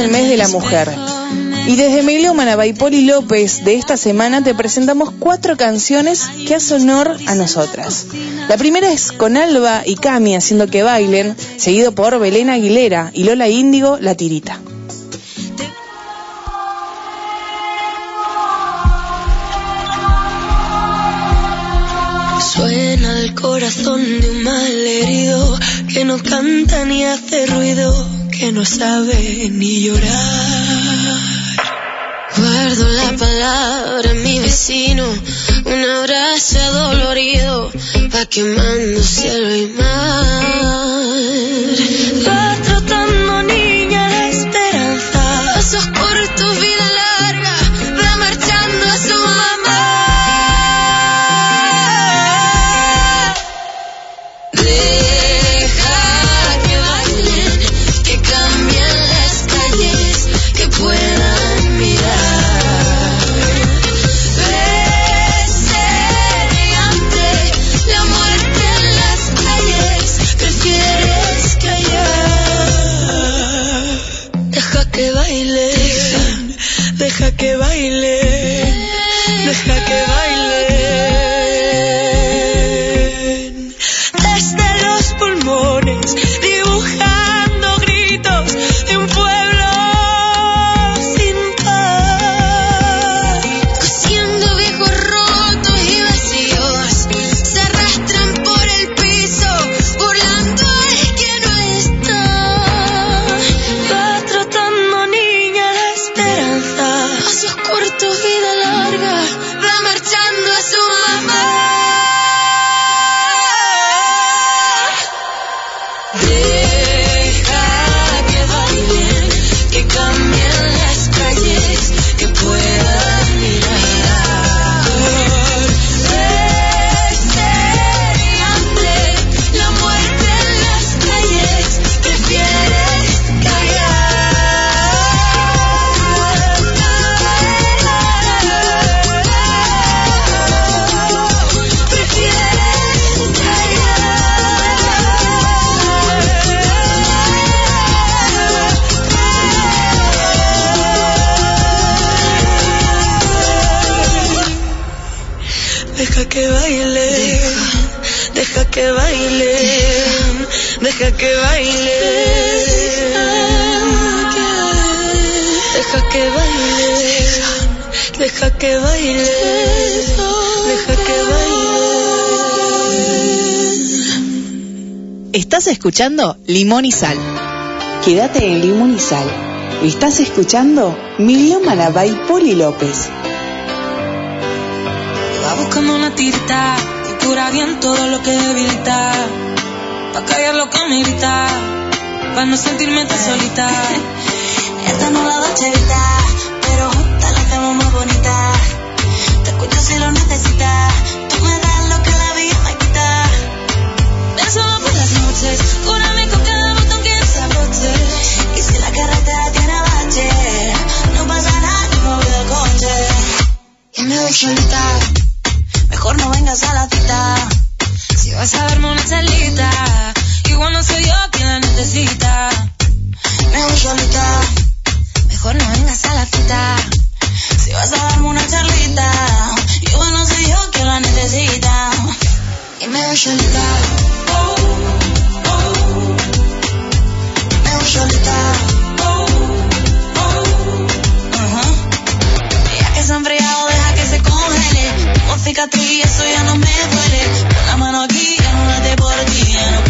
el mes de la mujer. Y desde Melómana y Poli López de esta semana te presentamos cuatro canciones que hacen honor a nosotras. La primera es con Alba y Cami haciendo que bailen, seguido por Belén Aguilera y Lola Índigo, La Tirita. Suena el corazón de un mal herido que no canta ni hace ruido, que no sabe ni llorar. Guardo la palabra mi vecino, un abrazo dolorido, va quemando cielo y mar. Estás escuchando Limón y Sal. Quédate en Limón y Sal. Estás escuchando Milómana by Poli López. Va buscando una tirita que cura bien todo lo que debilita. Pa' callar lo que me grita, pa' no sentirme tan solita. Esta no la dochelita, pero juntas la hacemos más bonita. Te escucho si lo necesitas, noches, cúrame con cada botón que se abroche. Y si la carretera tiene bache, no pasa nada, yo me voy del coche. Y me voy solita. Mejor no vengas a la cita. Si vas a darme una charlita, igual no soy yo quien la necesita. Me voy solita. Mejor no vengas a la cita. Si vas a darme una charlita, igual no soy yo quien la necesita. Y me voy solita. Oh. Solita. Ya que se ha enfriado, deja que se congele. Tengo cicatriz, eso ya no me duele. Pon la mano aquí, ya no late por ti, ya no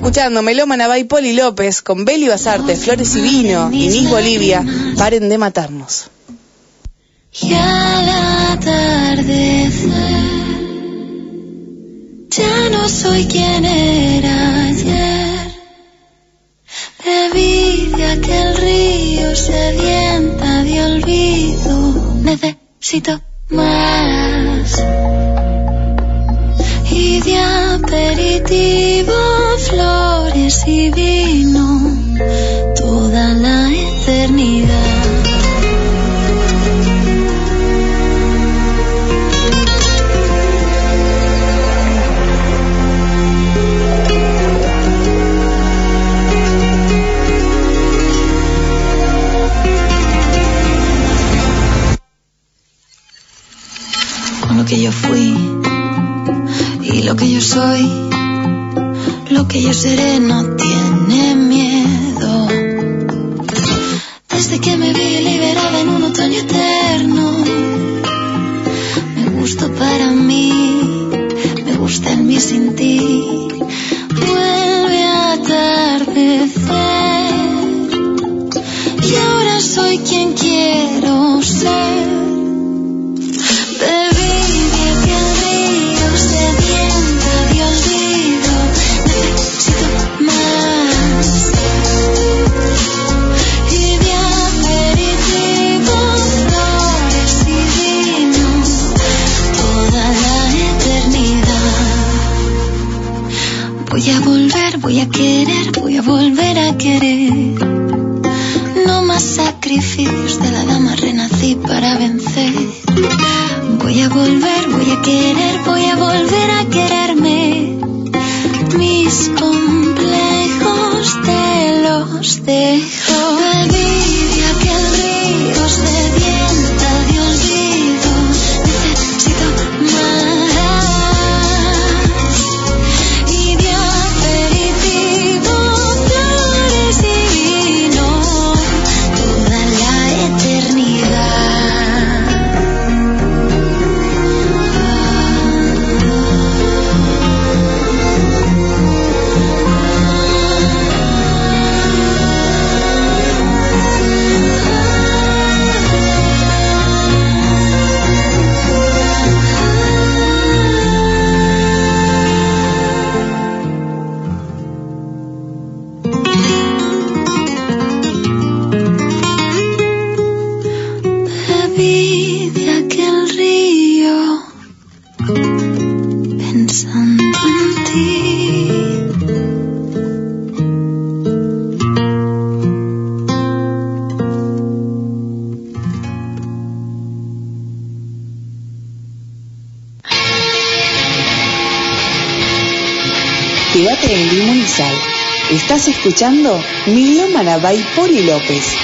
escuchando Melómana by Poli López con Beli Basarte, Flores y Vino y Nick Bolivia. Paren de matarnos. Y al atardecer, ya no soy quien era ayer. Bebí de aquel río sedienta de olvido. Necesito más. Y de aperitivo flores y vino. 忘れなって escuchando Milómana by Poli López.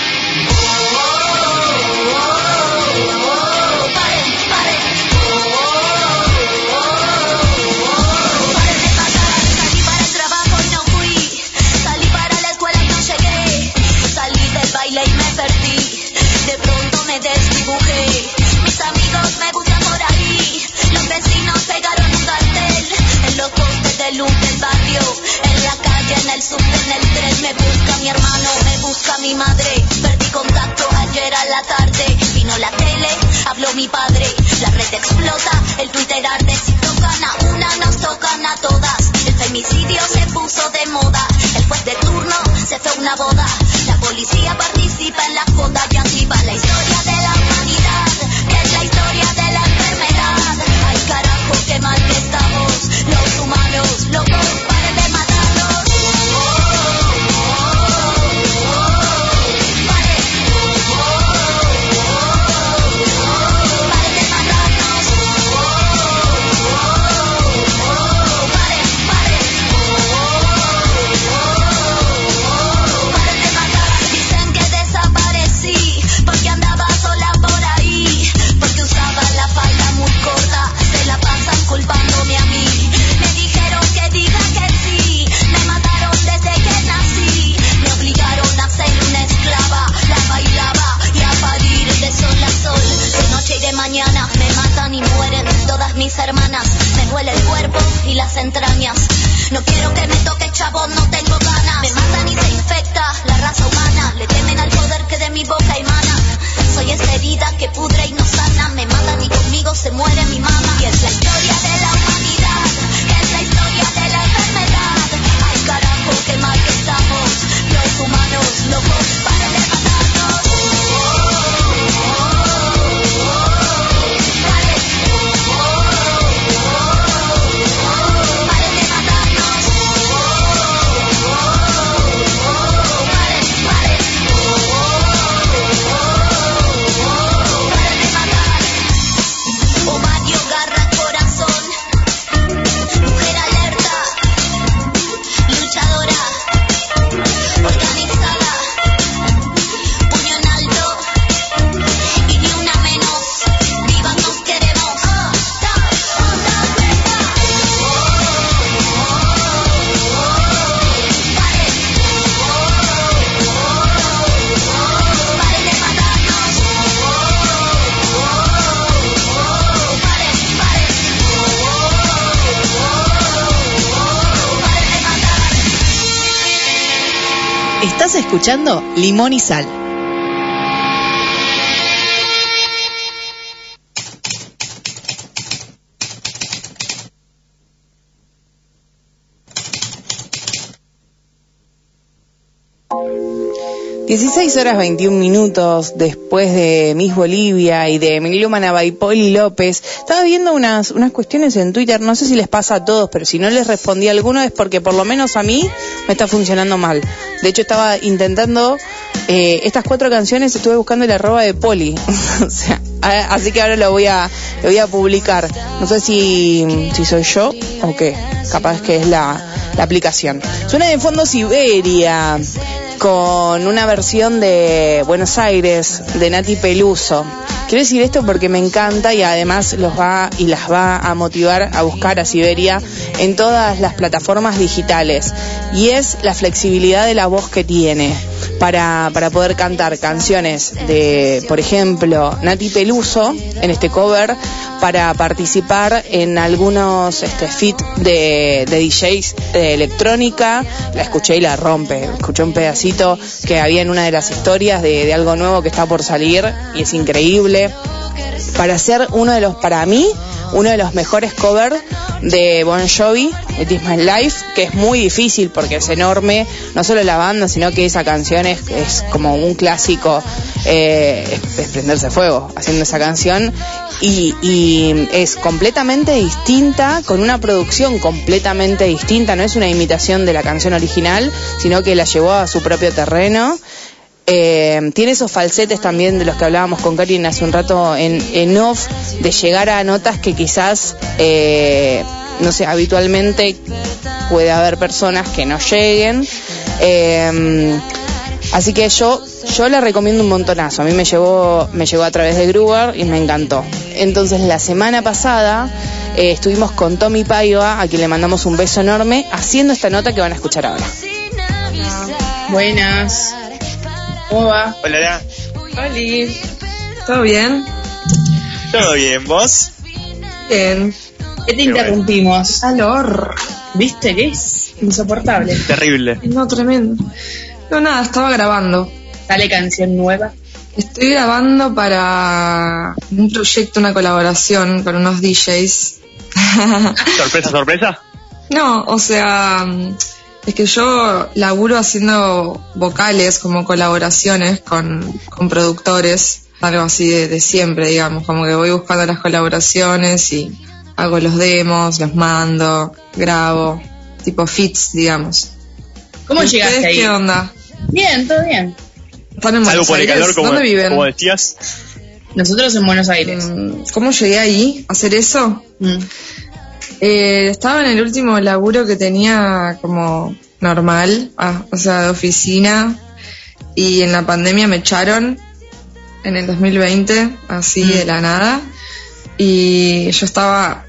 Limón y Sal. Dieciséis horas 21 minutos después de Miss Bolivia y de Emilio Manaba y Poli López, estaba viendo unas, unas cuestiones en Twitter, no sé si les pasa a todos, pero si no les respondí alguno es porque por lo menos a mí me está funcionando mal. De hecho estaba intentando eh, estas cuatro canciones, estuve buscando el arroba de Poli, o sea, así que ahora lo voy a, lo voy a publicar. No sé si, si soy yo o qué, capaz que es la, la aplicación. Suena de fondo Siberia con una versión de Buenos Aires de Nati Peluso. Quiero decir esto porque me encanta y además los va y las va a motivar a buscar a Siberia en todas las plataformas digitales. Y es la flexibilidad de la voz que tiene para, para poder cantar canciones de, por ejemplo, Nati Peluso en este cover para participar en algunos este, fit de, de DJs de electrónica. La escuché y la rompe. Escuché un pedacito que había en una de las historias de, de algo nuevo que está por salir y es increíble. Para ser uno de los, para mí, uno de los mejores covers de Bon Jovi, It Is My Life, que es muy difícil porque es enorme, no solo la banda, sino que esa canción es, es como un clásico, eh, es, prenderse fuego haciendo esa canción. Y, y es completamente distinta, con una producción completamente distinta, no es una imitación de la canción original, sino que la llevó a su propio terreno. Eh, tiene esos falsetes también de los que hablábamos con Karin hace un rato en, off, de llegar a notas que quizás, eh, no sé, habitualmente puede haber personas que no lleguen. Eh, así que yo, yo la recomiendo un montonazo. A mí me llegó, me llegó a través de Gruber y me encantó. Entonces la semana pasada eh, estuvimos con Tommy Paiva, a quien le mandamos un beso enorme, haciendo esta nota que van a escuchar ahora. Buenas. ¿Cómo va? Hola, Oli. ¿Todo bien? ¿todo bien? ¿Vos? Bien. ¿Qué te interrumpimos? Calor. ¿Viste que es insoportable? Terrible. No, tremendo. No, nada, estaba grabando. ¿Sale canción nueva? Estoy grabando para un proyecto, una colaboración con unos DJs. ¿Sorpresa, sorpresa? No, o sea, es que yo laburo haciendo vocales como colaboraciones con, con productores, algo así de, de siempre, digamos, como que voy buscando las colaboraciones y hago los demos, los mando, grabo, tipo fits, digamos. ¿Cómo ¿Y llegaste ustedes ahí? qué onda? Bien, todo bien. ¿Están en Buenos por el Aires? calor, como, ¿Dónde viven? como decías. Nosotros en Buenos Aires. Mm, ¿Cómo llegué ahí a hacer eso? Mm. Eh, estaba en el último laburo que tenía como normal, ah, o sea, de oficina, y en la pandemia me echaron en el 2020, así Mm. de la nada, y yo estaba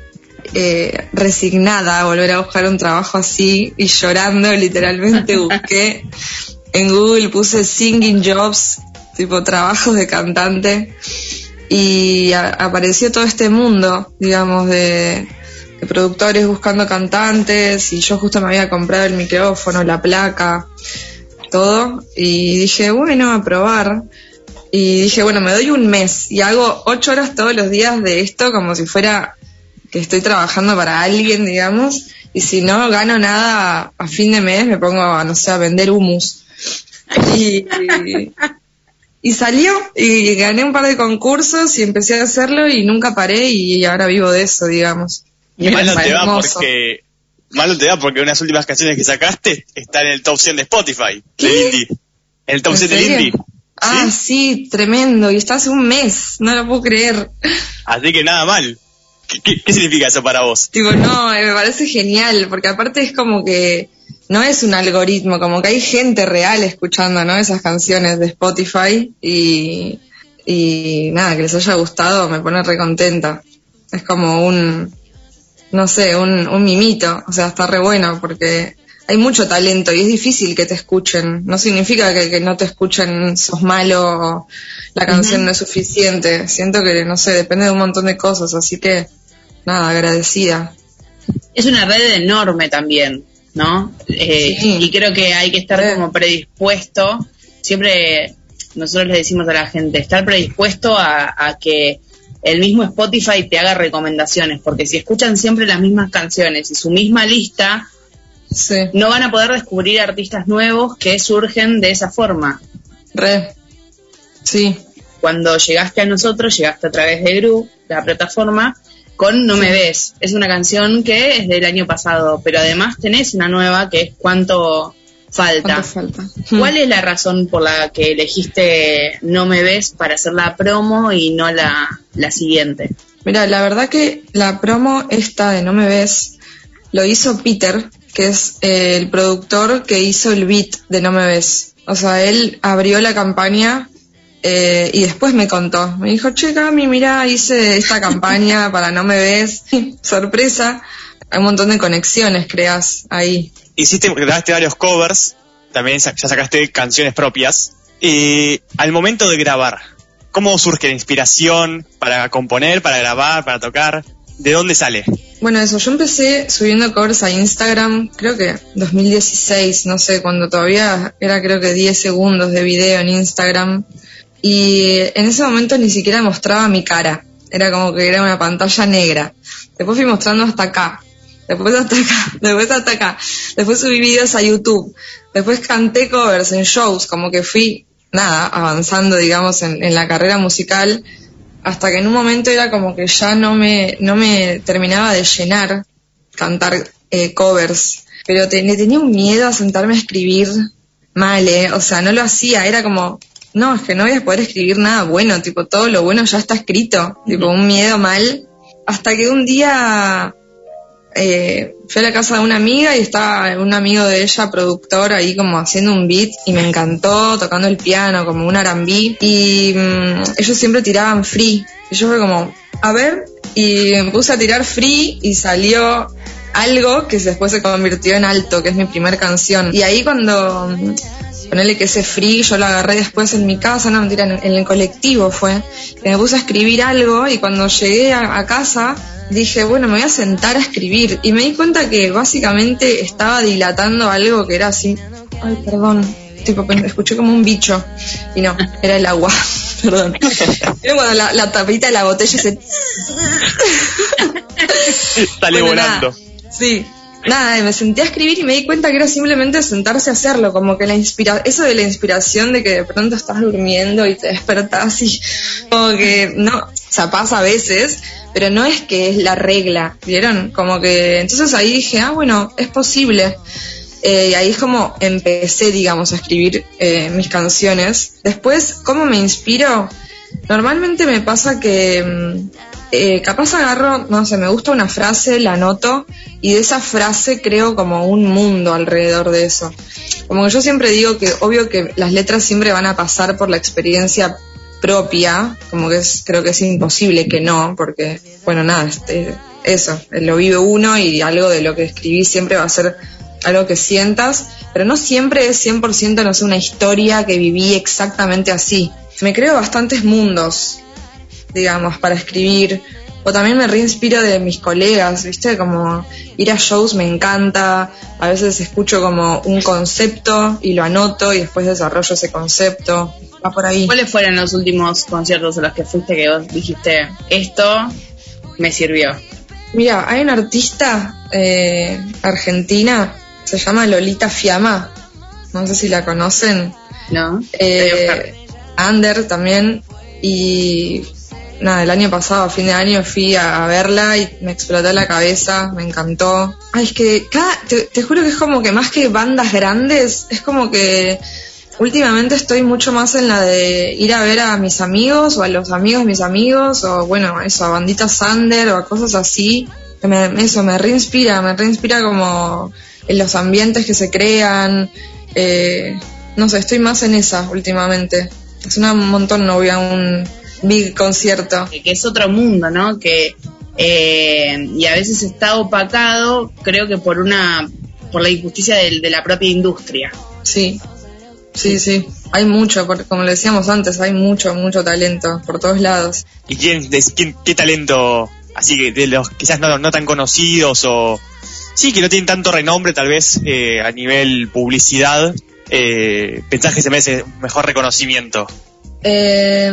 eh, resignada a volver a buscar un trabajo así y llorando literalmente busqué en Google puse singing jobs tipo trabajos de cantante y a- apareció todo este mundo digamos de, de productores buscando cantantes y yo justo me había comprado el micrófono la placa todo y dije bueno a probar y dije bueno me doy un mes y hago ocho horas todos los días de esto como si fuera que estoy trabajando para alguien, digamos, y si no gano nada a fin de mes me pongo, a, no sé, a vender humus. Y, y salió, y gané un par de concursos y empecé a hacerlo y nunca paré y ahora vivo de eso, digamos. Y mal no te va porque... Mal no te va porque unas últimas canciones que sacaste están en el top 100 de Spotify. Del indie. En el top ¿En 100 del serio? indie. Ah, sí, tremendo, y está hace un mes, no lo puedo creer. Así que nada mal. ¿Qué, qué, qué significa eso para vos? Tipo, no, eh, me parece genial, porque aparte es como que no es un algoritmo, como que hay gente real escuchando, ¿no? Esas canciones de Spotify y, y nada, que les haya gustado me pone re contenta. Es como un, no sé, un, un mimito, o sea, está re bueno porque hay mucho talento y es difícil que te escuchen. No significa que, que no te escuchen sos malo o la canción no es suficiente. Siento que, no sé, depende de un montón de cosas, así que nada, agradecida. Es una red enorme también. ¿no? Eh, Sí. Y creo que hay que estar como predispuesto, siempre nosotros le decimos a la gente, estar predispuesto a, a que el mismo Spotify te haga recomendaciones, porque si escuchan siempre las mismas canciones y su misma lista, no van a poder descubrir artistas nuevos que surgen de esa forma. Re. Sí. Cuando llegaste a nosotros, llegaste a través de Gru, la plataforma, con No Me Ves. Es una canción que es del año pasado, pero además tenés una nueva que es Cuánto Falta. ¿Cuánto falta? ¿Cuál es la razón por la que elegiste No Me Ves para hacer la promo y no la, la siguiente? Mira, la verdad que la promo esta de No Me Ves lo hizo Peter, que es eh, el productor que hizo el beat de No Me Ves. O sea, él abrió la campaña eh, y después me contó. Me dijo, che, Cami, mira, hice esta campaña para No Me Ves. Sorpresa. Hay un montón de conexiones, creas ahí. Hiciste, grabaste varios covers, también ya sacaste canciones propias. Y al momento de grabar, ¿cómo surge la inspiración para componer, para grabar, para tocar? ¿De dónde sale? Bueno, eso, yo empecé subiendo covers a Instagram, creo que 2016, no sé, cuando todavía era creo que 10 segundos de video en Instagram. Y en ese momento ni siquiera mostraba mi cara, era como que era una pantalla negra. Después fui mostrando hasta acá, después hasta acá, después hasta acá. Después subí videos a YouTube, después canté covers en shows, como que fui, nada, avanzando, digamos, en, en la carrera musical hasta que en un momento era como que ya no me, no me terminaba de llenar cantar eh, covers, pero tenía un miedo a sentarme a escribir mal, ¿eh? o sea, no lo hacía, era como, no, es que no voy a poder escribir nada bueno, tipo, todo lo bueno ya está escrito, tipo, un miedo mal, hasta que un día eh, fui a la casa de una amiga y estaba un amigo de ella, productor, ahí como haciendo un beat y me encantó, tocando el piano como un R&B y mm, ellos siempre tiraban free y yo fue como, a ver, y me puse a tirar free y salió algo que después se convirtió en alto, que es mi primer canción. Y ahí cuando mm, Ponele que ese free yo lo agarré después en mi casa, no mentira, en, en el colectivo fue. Que me puse a escribir algo y cuando llegué a, a casa dije, bueno, me voy a sentar a escribir. Y me di cuenta que básicamente estaba dilatando algo que era así. Ay, perdón. Tipo, escuché como un bicho. Y no, era el agua. perdón. Era cuando la, la tapita de la botella se. Sale Bueno, volando. Sí. Nada, me senté a escribir y me di cuenta que era simplemente sentarse a hacerlo, como que la inspira eso de la inspiración de que de pronto estás durmiendo y te despertás y como que no, o sea, pasa a veces, pero no es que es la regla, ¿vieron? Como que entonces ahí dije, ah, bueno, es posible. Eh, y ahí es como empecé, digamos, a escribir eh, mis canciones. Después, ¿cómo me inspiro? Normalmente me pasa que mm, eh, capaz agarro, no sé, me gusta una frase, la anoto y de esa frase creo como un mundo alrededor de eso. Como que yo siempre digo que obvio que las letras siempre van a pasar por la experiencia propia, como que es, creo que es imposible que no, porque, bueno, nada, este, eso, lo vive uno y algo de lo que escribí siempre va a ser algo que sientas, pero no siempre es 100% no sé, una historia que viví exactamente así. Me creo bastantes mundos, digamos, para escribir. O también me reinspiro de mis colegas, ¿viste? Como ir a shows me encanta. A veces escucho como un concepto y lo anoto y después desarrollo ese concepto. Va por ahí. ¿Cuáles fueron los últimos conciertos a los que fuiste que vos dijiste, esto me sirvió? Mira, hay una artista eh, argentina, se llama Lolita Fiamma. No sé si la conocen. No. Eh, Ander también. Y nada, el año pasado, a fin de año, fui a, verla y me explotó la cabeza, me encantó. Ay, es que cada, te, juro que es como que más que bandas grandes, es como que últimamente estoy mucho más en la de ir a ver a mis amigos o a los amigos de mis amigos o bueno, eso, a banditas Sander o a cosas así. Que me, eso me reinspira, me reinspira como en los ambientes que se crean. Eh, no sé, estoy más en esa últimamente. Una- un montón, no voy a un big concierto. que es otro mundo, ¿no? Que eh, y a veces está opacado, creo que por una por la injusticia del- de, la propia industria. Sí, sí, sí. Hay mucho, porque como le decíamos antes, hay mucho, mucho talento por todos lados. ¿Y quién, de- quién- qué talento, así que de los quizás no, no tan conocidos o Sí, que no tienen tanto renombre tal vez eh, a nivel publicidad. Eh, ¿Pensás que se merece un mejor reconocimiento? Eh,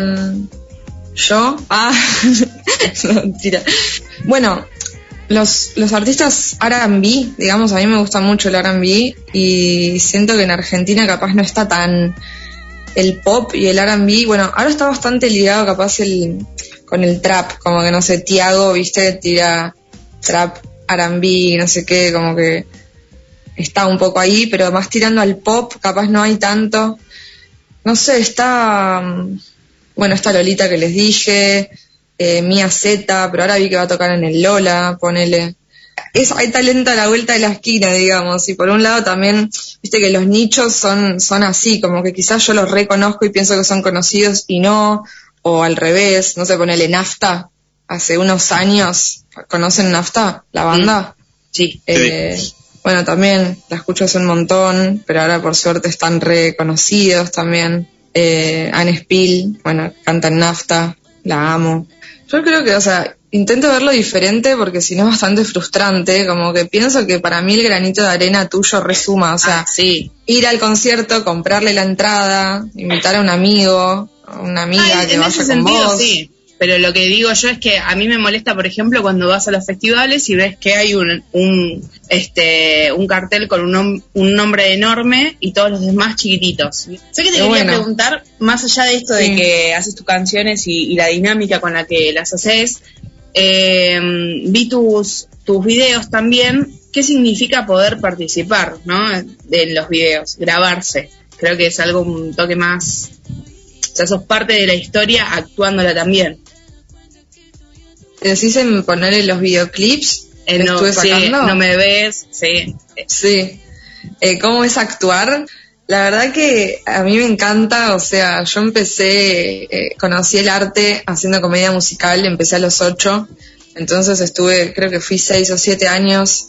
yo, ah. Bueno, los, los artistas R&B, digamos, a mí me gusta mucho el R&B y siento que en Argentina capaz no está tan el pop y el R&B, bueno, ahora está bastante ligado capaz el con el trap, como que no sé, Tiago, viste, tira trap R&B, no sé qué, como que está un poco ahí, pero más tirando al pop, capaz no hay tanto. No sé, está, bueno, está Lolita que les dije, eh, Mia Z, pero ahora vi que va a tocar en el Lola, ponele. Es, hay talento a la vuelta de la esquina, digamos, y por un lado también, viste que los nichos son, son así, como que quizás yo los reconozco y pienso que son conocidos y no, o al revés, no sé, ponele Nafta, hace unos años, ¿conocen Nafta, la banda? Sí. Eh, bueno, también la escucho hace un montón, pero ahora por suerte están reconocidos también. Eh, Anne Spill, bueno, canta en Nafta, la amo. Yo creo que, o sea, intento verlo diferente porque si no es bastante frustrante, como que pienso que para mí el granito de arena tuyo resuma, o sea, sí. ir al concierto, comprarle la entrada, invitar a un amigo, a una amiga Ah, que en vaya ese con sentido vos. sí. Pero lo que digo yo es que a mí me molesta, por ejemplo, cuando vas a los festivales y ves que hay un, un, este, un cartel con un, nom- un nombre enorme y todos los demás chiquititos. Sé que te Pero quería bueno. preguntar, más allá de esto de que haces tus canciones y, y la dinámica con la que las haces, eh, vi tus, tus videos también. ¿Qué significa poder participar, no? De los videos, grabarse. Creo que es algo un toque más o sea, sos parte de la historia actuándola también. Decís en ponerle los videoclips Eh, no, sí, no me ves, sí. Sí. Eh, ¿Cómo es actuar? La verdad que a mí me encanta, o sea, yo empecé, eh, conocí el arte haciendo comedia musical, empecé a los ocho, entonces estuve, creo que fui seis o siete años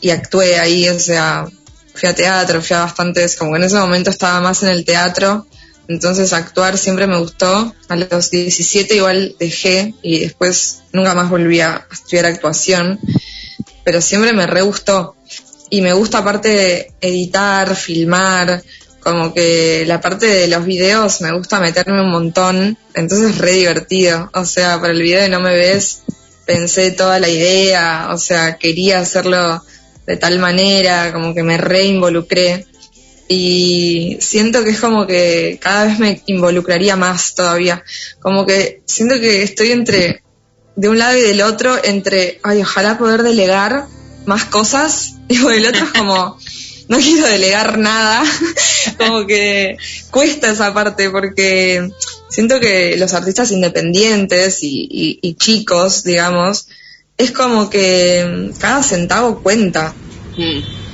y actué ahí, o sea, fui a teatro, fui a bastantes, como que en ese momento estaba más en el teatro, entonces actuar siempre me gustó. A los 17 igual dejé y después nunca más volví a estudiar actuación, pero siempre me re gustó. Y me gusta aparte editar, filmar, como que la parte de los videos me gusta meterme un montón, entonces es re divertido. O sea, para el video de No me ves pensé toda la idea, o sea, quería hacerlo de tal manera, como que me re involucré y siento que es como que cada vez me involucraría más todavía. Como que siento que estoy entre, de un lado y del otro, entre, ay, ojalá poder delegar más cosas, y por el otro es como, no quiero delegar nada, como que cuesta esa parte porque siento que los artistas independientes y, y- y chicos, digamos, es como que cada centavo cuenta.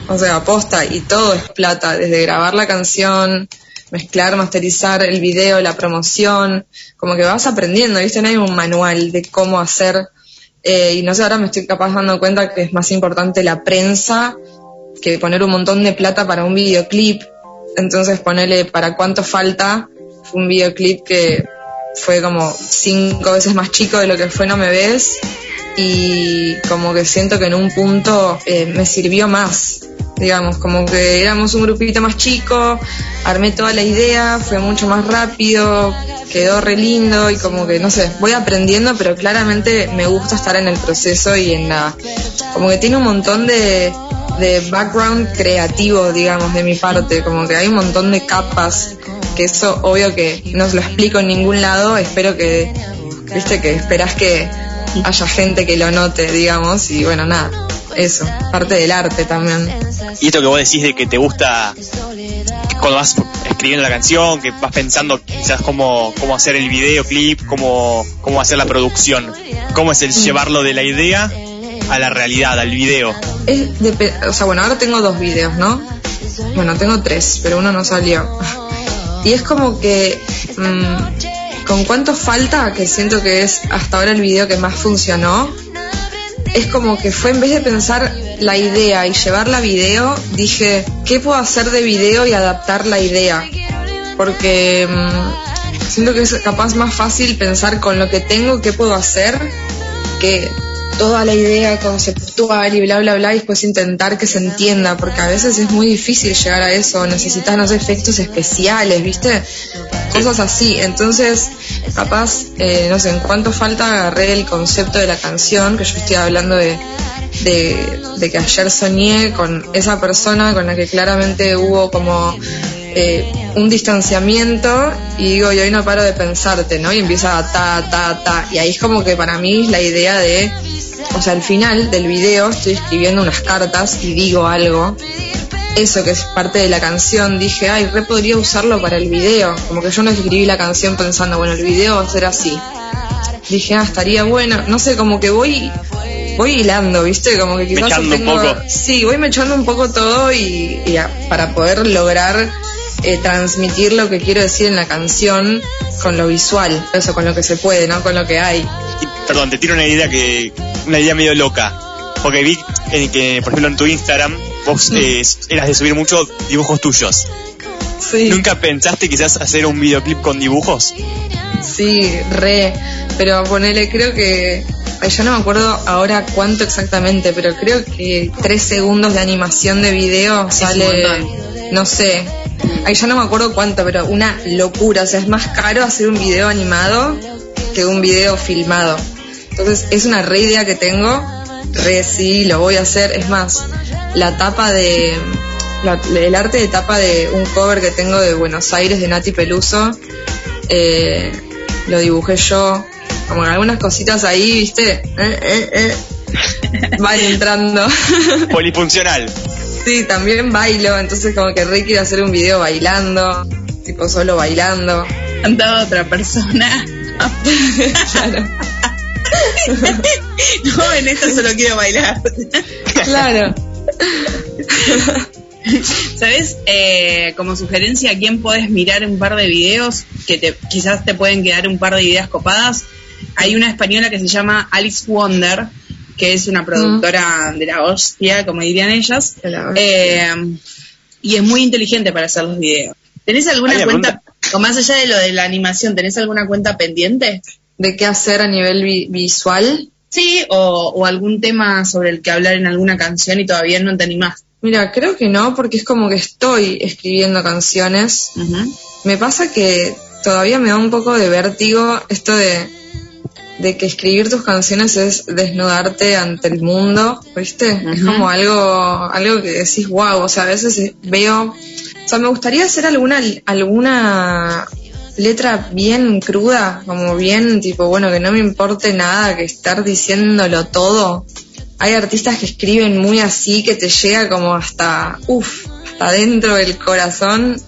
O sea, aposta y todo es plata, desde grabar la canción, mezclar, masterizar el video, la promoción, como que vas aprendiendo, ¿viste? No hay un manual de cómo hacer. eh, y no sé, ahora me estoy capaz dando cuenta que es más importante la prensa que poner un montón de plata para un videoclip. Entonces ponerle para cuánto falta, un videoclip que fue como cinco veces más chico de lo que fue No Me Ves y como que siento que en un punto eh, me sirvió más, digamos, como que éramos un grupito más chico, armé toda la idea, fue mucho más rápido, quedó re lindo y como que, no sé, voy aprendiendo, pero claramente me gusta estar en el proceso y en la, como que tiene un montón de, de background creativo, digamos, de mi parte, como que hay un montón de capas, que eso obvio que no se lo explico en ningún lado, espero que, viste, que esperás que haya gente que lo note, digamos, y bueno, nada, eso, parte del arte también. Y esto que vos decís de que te gusta cuando vas escribiendo la canción, que vas pensando quizás cómo, cómo hacer el videoclip, cómo, cómo hacer la producción, cómo es el llevarlo de la idea a la realidad, al video. Es depe- o sea, bueno, ahora tengo dos videos, ¿no? Bueno, tengo tres, pero uno no salió. Y es como que, mm, con cuánto falta, que siento que es hasta ahora el video que más funcionó, es como que fue en vez de pensar la idea y llevarla a video, dije, ¿qué puedo hacer de video y adaptar la idea? Porque mm, siento que es capaz más fácil pensar con lo que tengo, qué puedo hacer, que toda la idea conceptual y bla, bla, bla, y después intentar que se entienda, porque a veces es muy difícil llegar a eso, necesitas, no sé, efectos especiales, ¿viste? Cosas así. Entonces, capaz, eh, no sé, en cuánto falta agarré el concepto de la canción, que yo estoy hablando de, de, de que ayer soñé con esa persona con la que claramente hubo como eh, un distanciamiento y digo, y hoy no paro de pensarte, ¿no? Y empieza a ta, ta, ta. Y ahí es como que para mí es la idea de, o sea, al final del video estoy escribiendo unas cartas y digo algo. Eso que es parte de la canción, dije, ay, re podría usarlo para el video. Como que yo no escribí la canción pensando, bueno, el video va a ser así. Dije, ah, estaría bueno. No sé, como que voy voy hilando, ¿viste? Como que quizás Mechando un tengo- poco. Sí, voy mechando un poco todo y, y a- para poder lograr eh, transmitir lo que quiero decir en la canción con lo visual, eso, con lo que se puede, ¿no? Con lo que hay. Y, perdón, te tiro una idea que una idea medio loca. Porque vi eh, que, por ejemplo, en tu Instagram vos eh, eras de subir mucho dibujos tuyos. Sí. ¿Nunca pensaste quizás hacer un videoclip con dibujos? Sí, re. Pero ponele, creo que. ay, yo no me acuerdo ahora cuánto exactamente, pero creo que tres segundos de animación de video sale. No sé. Ay, ya no me acuerdo cuánto, pero una locura. O sea, es más caro hacer un video animado que un video filmado. Entonces, es una re idea que tengo. Re sí, lo voy a hacer. Es más, la tapa de. la- el arte de tapa de un cover que tengo de Buenos Aires de Nati Peluso eh, lo dibujé yo, como algunas cositas ahí, ¿viste? Eh, eh, eh. Van entrando. Polifuncional. sí, también bailo, entonces como que re quiero hacer un video bailando, tipo solo bailando. Cantaba otra persona. claro. no, en esto solo quiero bailar. Claro. ¿Sabes? Eh, como sugerencia, ¿a quién podés mirar un par de videos que te, quizás te pueden quedar un par de ideas copadas? Hay una española que se llama Alice Wonder, que es una productora de la hostia, como dirían ellas, eh, y es muy inteligente para hacer los videos. ¿Tenés alguna Ay, cuenta, o más allá de lo de la animación, ¿tenés alguna cuenta pendiente? ¿De qué hacer a nivel vi- visual? Sí, o, o algún tema sobre el que hablar en alguna canción y todavía no te animás. Mira, creo que no, porque es como que estoy escribiendo canciones. Me pasa que todavía me da un poco de vértigo esto de, de que escribir tus canciones es desnudarte ante el mundo, ¿viste? Es como algo, algo que decís, wow, o sea, a veces veo, o sea, me gustaría hacer alguna, alguna letra bien cruda, como bien tipo, bueno, que no me importe nada, que estar diciéndolo todo. Hay artistas que escriben muy así, que te llega como hasta, uff, hasta dentro del corazón.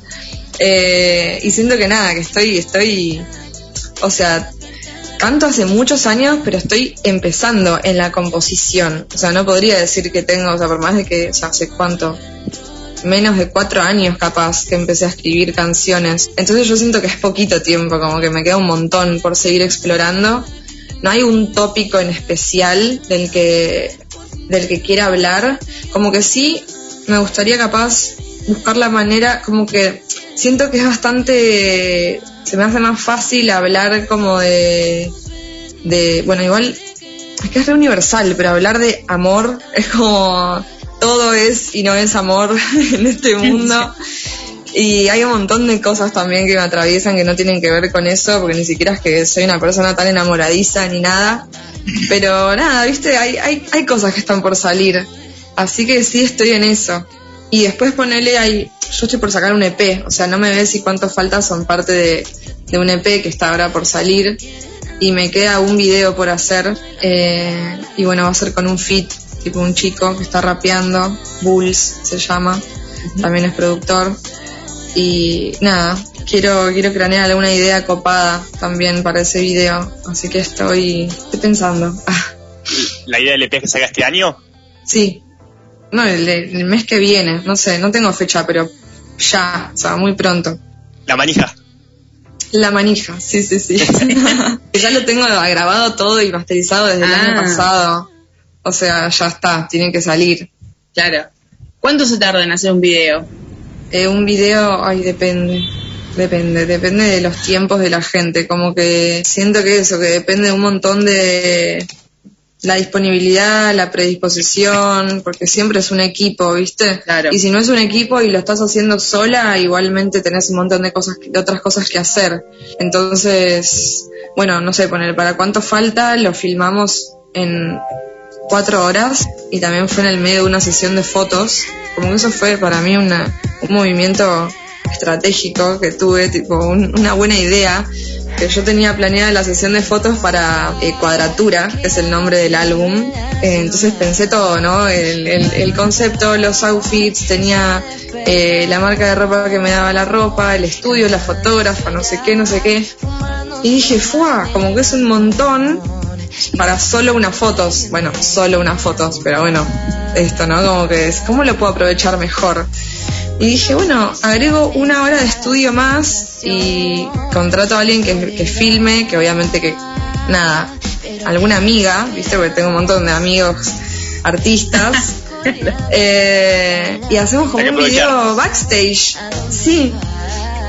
Eh, y siento que nada, que estoy, estoy, o sea, canto hace muchos años, pero estoy empezando en la composición. O sea, no podría decir que tengo, o sea, por más de que, o sea, hace cuánto, menos de cuatro años capaz que empecé a escribir canciones. Entonces yo siento que es poquito tiempo, como que me queda un montón por seguir explorando. No hay un tópico en especial del que, del que quiera hablar. Como que sí, me gustaría capaz buscar la manera, como que siento que es bastante, se me hace más fácil hablar como de, de, bueno, igual, es que es re universal, pero hablar de amor es como, todo es y no es amor en este mundo. Y hay un montón de cosas también que me atraviesan que no tienen que ver con eso, porque ni siquiera es que soy una persona tan enamoradiza ni nada. Pero nada, viste, hay, hay, hay cosas que están por salir. Así que sí estoy en eso. Y después ponerle ahí, yo estoy por sacar un EP, o sea, no me ves si cuántos falta son parte de, de un EP que está ahora por salir. Y me queda un video por hacer. eh, y bueno, va a ser con un fit, tipo un chico que está rapeando, Bulls se llama, también es productor. Y nada, quiero, quiero cranear alguna idea copada también para ese video. Así que estoy, estoy pensando. ¿La idea del EP que saca este año? sí. No, el, el mes que viene, no sé, no tengo fecha, pero ya, o sea, muy pronto. La manija. La manija, sí, sí, sí. ya lo tengo grabado todo y masterizado desde el año Ah. pasado. O sea, ya está, tiene que salir. Claro. ¿Cuánto se tarda en hacer un video? Eh, un video, ay, depende. Depende, depende de los tiempos de la gente. Como que siento que eso, que depende de un montón de, la disponibilidad, la predisposición, porque siempre es un equipo, ¿viste? Claro. Y si no es un equipo y lo estás haciendo sola, igualmente tenés un montón de cosas, de otras cosas que hacer. Entonces, bueno, no sé, poner para cuánto falta, lo filmamos en cuatro horas y también fue en el medio de una sesión de fotos. Como que eso fue para mí una, un movimiento estratégico que tuve, tipo un- una buena idea. Que yo tenía planeada la sesión de fotos para eh, Cuadratura, que es el nombre del álbum. Eh, entonces pensé todo, ¿no? El, el- el concepto, los outfits, tenía eh, la marca de ropa que me daba la ropa, el estudio, la fotógrafa, no sé qué, no sé qué. Y dije, ¡fua! Como que es un montón para solo unas fotos. Bueno, solo unas fotos, pero bueno, esto, ¿no? Como que es, ¿cómo lo puedo aprovechar mejor? Y dije, bueno, agrego una hora de estudio más y contrato a alguien que, que filme, que obviamente que, nada, alguna amiga, ¿viste? Porque tengo un montón de amigos artistas. Eh, y hacemos como un video backstage. Sí.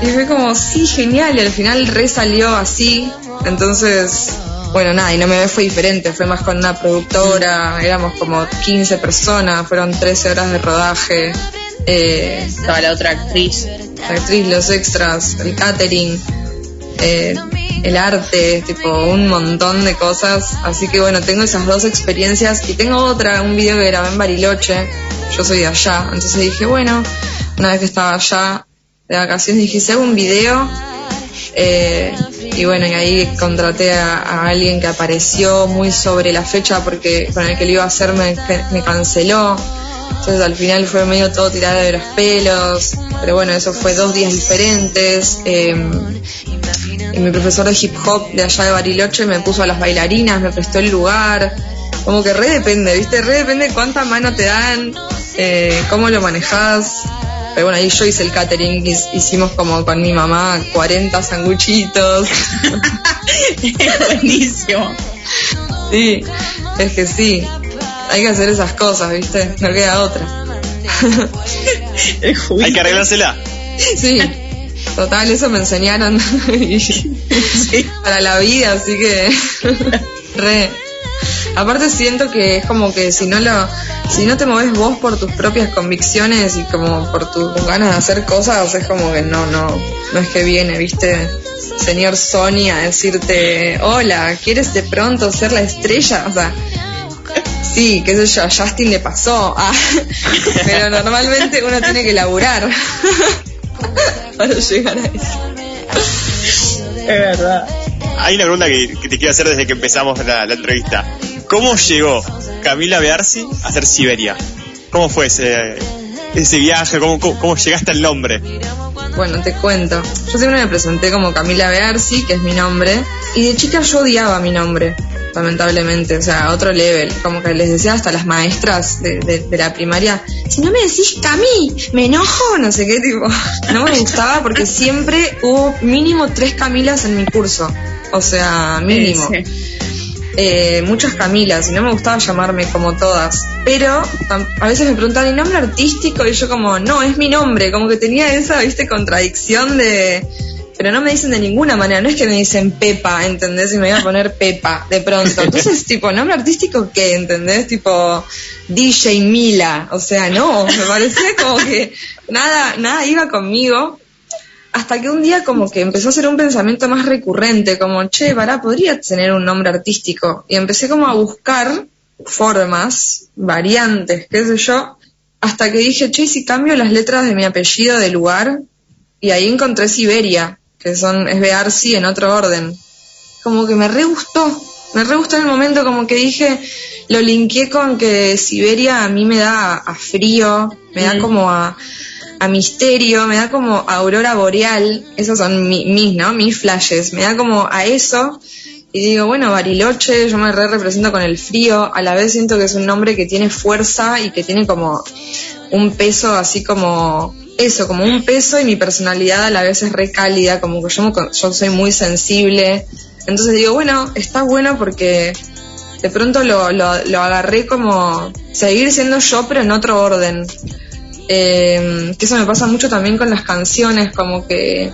Y fue como, sí, genial. Y al final re salió así. Entonces, bueno, nada, y no me fue diferente. Fue más con una productora. Éramos como 15 personas. Fueron 13 horas de rodaje. Eh, Estaba la otra actriz. la actriz, los extras, el catering, eh, el arte, tipo un montón de cosas. Así que bueno, tengo esas dos experiencias y tengo otra, un video que grabé en Bariloche. Yo soy de allá, entonces dije, bueno, una vez que estaba allá de vacaciones, dije, si hago un video. Eh, y bueno, y ahí contraté a, alguien que apareció muy sobre la fecha porque con el que lo iba a hacer me, canceló. Entonces al final fue medio todo tirado de los pelos, pero bueno, eso fue dos días diferentes. eh, y mi profesor de hip hop de allá de Bariloche me puso a las bailarinas, me prestó el lugar. Como que re depende, ¿viste? Re depende cuánta mano te dan, eh, cómo lo manejas. Pero bueno, ahí yo hice el catering, hicimos como con mi mamá 40 sanguchitos. Buenísimo. Sí, es que sí, hay que hacer esas cosas, ¿viste? No queda otra. Hay que arreglársela. Sí, total, eso me enseñaron y- para la vida, así que re. Aparte siento que es como que si no lo, si no te moves vos por tus propias convicciones y como por tus ganas de hacer cosas, es como que no, no, no es que viene, viste, señor Sony a decirte, hola, ¿quieres de pronto ser la estrella? O sea, sí, qué sé yo, a Justin le pasó, ah, pero normalmente uno tiene que laburar para llegar a eso. Es verdad. Hay una pregunta que, te quiero hacer desde que empezamos la, la entrevista. ¿Cómo llegó Camila Bearsi a hacer Siberia? ¿Cómo fue ese, ese viaje? ¿Cómo, cómo, cómo llegaste al nombre? Bueno, te cuento. Yo siempre me presenté como Camila Bearsi, que es mi nombre, y de chica yo odiaba mi nombre, lamentablemente, o sea, a otro level. Como que les decía hasta las maestras de, de- de la primaria, si no me decís Cami, me enojo, no sé qué, tipo. No me gustaba porque siempre hubo mínimo tres Camilas en mi curso. O sea, mínimo. Sí, Eh, muchas Camilas y no me gustaba llamarme como todas. Pero a veces me preguntaban, ¿y nombre artístico? Y yo como, no, es mi nombre. Como que tenía esa, viste, contradicción de... Pero no me dicen de ninguna manera, no es que me dicen Pepa, ¿entendés? Y me voy a poner Pepa de pronto. Entonces, tipo, ¿nombre artístico qué? ¿Entendés? Tipo, DJ Mila. O sea, no, me parecía como que nada, nada iba conmigo hasta que un día como que empezó a ser un pensamiento más recurrente, como, che, pará, podría tener un nombre artístico. Y empecé como a buscar formas, variantes, qué sé yo, hasta que dije, che, ¿y si cambio las letras de mi apellido de lugar, y ahí encontré Siberia, que son, es Bearsi en otro orden. Como que me re gustó, me re gustó en el momento, como que dije, lo linké con que Siberia a mí me da a, a frío, me da como a, a misterio, me da como a aurora boreal, esos son mi- mis, ¿no? Mis flashes, me da como a eso. Y digo, bueno, Bariloche, yo me re represento con el frío, a la vez siento que es un nombre que tiene fuerza y que tiene como un peso así como eso, como un peso y mi personalidad a la vez es re cálida, como que yo, yo soy muy sensible. Entonces digo, bueno, está bueno porque de pronto lo, lo, lo agarré como seguir siendo yo pero en otro orden. Eh, que eso me pasa mucho también con las canciones, como que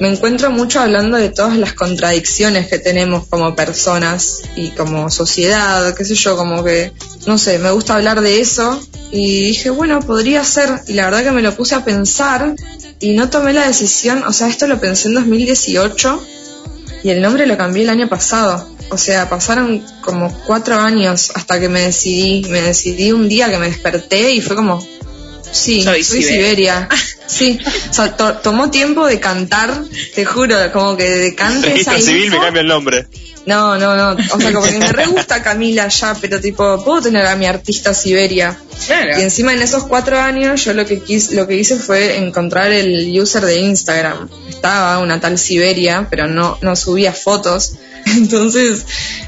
me encuentro mucho hablando de todas las contradicciones que tenemos como personas y como sociedad, qué sé yo, como que, no sé, me gusta hablar de eso y dije, bueno, podría ser, y la verdad que me lo puse a pensar y no tomé la decisión, o sea, esto lo pensé en 2018 y el nombre lo cambié el año pasado. O sea, pasaron como cuatro años hasta que me decidí. Me decidí un día que me desperté y fue como, sí, soy, Siberia. Sí, o sea, to- tomó tiempo de cantar, te juro, como que de cante esa Registro civil me cambia el nombre. No, no, no. O sea, como que me re gusta Camila ya, pero tipo, puedo tener a mi artista Siberia. Y encima en esos cuatro años yo lo que quis, lo que hice fue encontrar el user de Instagram. Estaba una tal Siberia, pero no, no subía fotos. Entonces,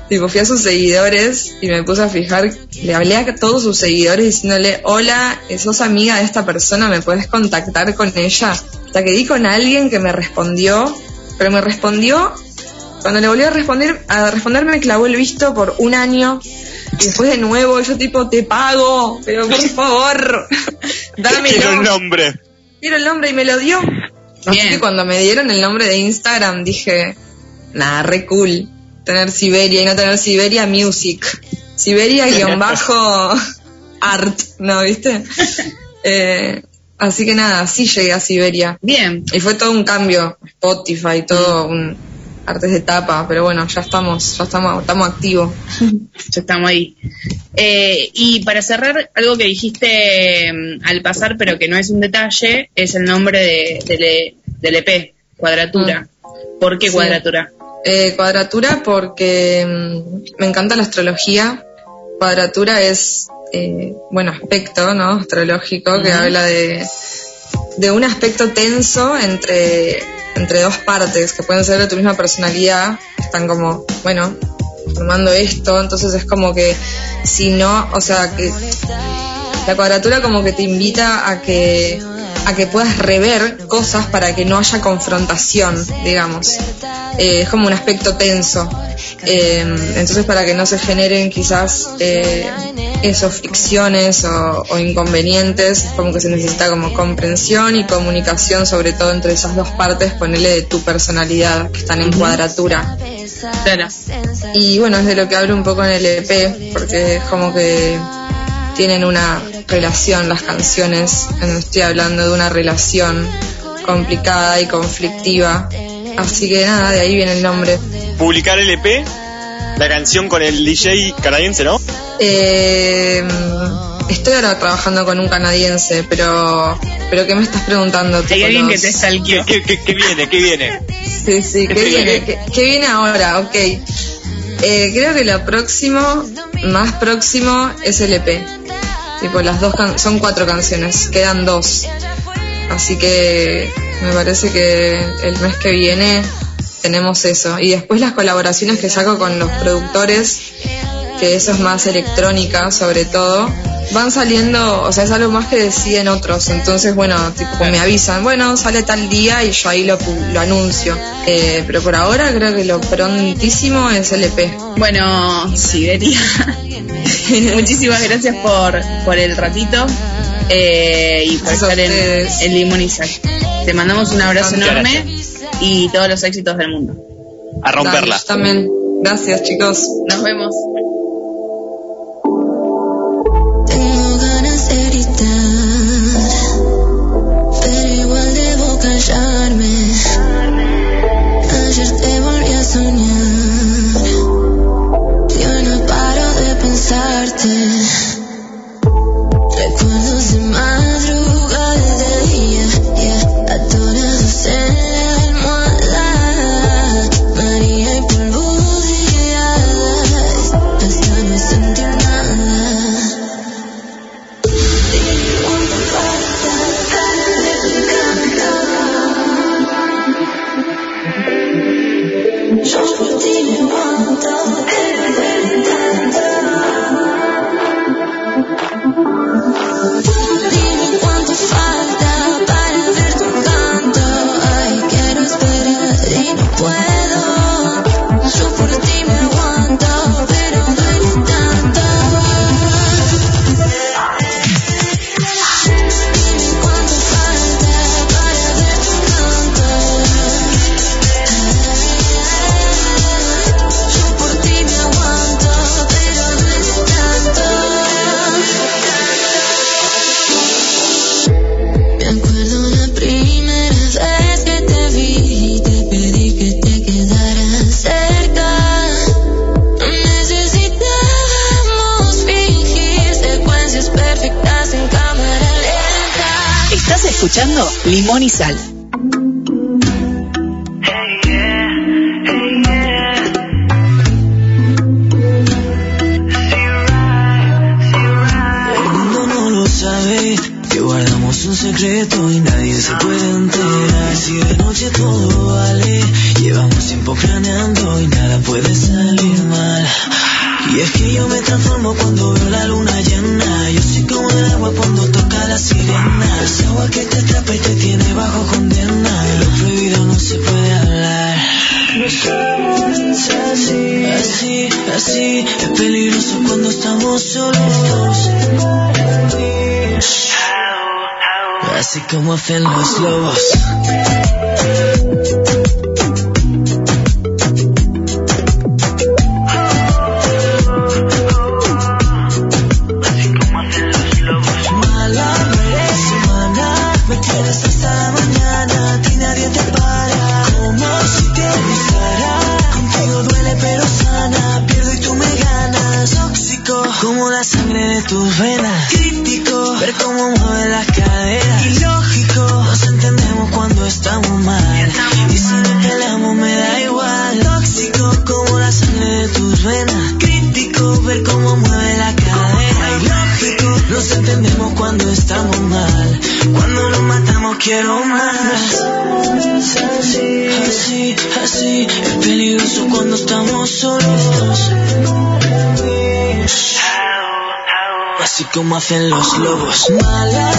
tipo, fui a sus seguidores y me puse a fijar, le hablé a todos sus seguidores diciéndole, hola, sos amiga de esta persona, ¿me puedes contactar con ella? Hasta que di con alguien que me respondió, pero me respondió cuando le volví a responder, a responder me clavó el visto por un año y después de nuevo yo tipo te pago, pero por favor, Quiero el nombre. Quiero el nombre y me lo dio. Así que cuando me dieron el nombre de Instagram dije, nada, re cool tener Siberia y no tener Siberia Music. Siberia guion bajo art, ¿no? ¿Viste? Eh, así que nada, sí llegué a Siberia. Bien. Y fue todo un cambio, Spotify, todo un artes de tapa, pero bueno, ya estamos, ya estamos, estamos activos. Ya estamos ahí. Eh, y para cerrar, algo que dijiste mm, al pasar, pero que no es un detalle, es el nombre de, del E- del EP, Cuadratura. ¿Por qué Sí. Cuadratura? Eh, cuadratura porque mm, me encanta la astrología. Cuadratura es, eh, bueno, aspecto, ¿no? Astrológico que habla de, de un aspecto tenso entre, entre dos partes que pueden ser de tu misma personalidad, están como, bueno, formando esto, entonces es como que si no, o sea, que la cuadratura como que te invita a que a que puedas rever cosas para que no haya confrontación, digamos. Eh, es como un aspecto tenso. Eh, entonces para que no se generen quizás eh, esos fricciones o, o inconvenientes, es como que se necesita como comprensión y comunicación, sobre todo entre esas dos partes, ponerle de tu personalidad, que están en cuadratura. Claro. Y bueno, es de lo que hablo un poco en el EP, porque es como que tienen una relación las canciones, estoy hablando de una relación complicada y conflictiva. Así que nada, de ahí viene el nombre. Publicar el EP, la canción con el DJ canadiense, ¿no? Eh, estoy ahora trabajando con un canadiense, pero pero ¿qué me estás preguntando? Hay alguien que te stalkeó. ¿Qué, qué, qué viene? ¿Qué viene? Sí, sí, ¿qué viene? ¿Qué, qué viene ahora? Ok. Eh, creo que lo próximo, más próximo, es el EP. Tipo, las dos can- son cuatro canciones, quedan dos. Así que me parece que el mes que viene tenemos eso. Y después las colaboraciones que saco con los productores, que eso es más electrónica sobre todo, van saliendo, o sea, es algo más que deciden otros. Entonces, bueno, tipo, me avisan, bueno, sale tal día y yo ahí lo, lo anuncio. Eh, pero por ahora creo que lo prontísimo es el EP. Bueno, Siberia. Muchísimas gracias por, por el ratito eh, y por estar en, en Limón y Sal. Te mandamos un abrazo Muchas enorme y todos los éxitos del mundo. A romperla. Dale, yo también. Gracias, chicos. Nos vemos. Tengo ganas de gritar, pero igual debo callarme. Escuchando Limón y Sal. El mundo no lo sabe que guardamos un secreto y nadie se puede enterar. Si de noche todo vale, llevamos tiempo planeando y nada puede salir mal. Y es que yo me transformo cuando veo la luna estamos solos. Así como hacen los lobos. Hacen los lobos. Mala,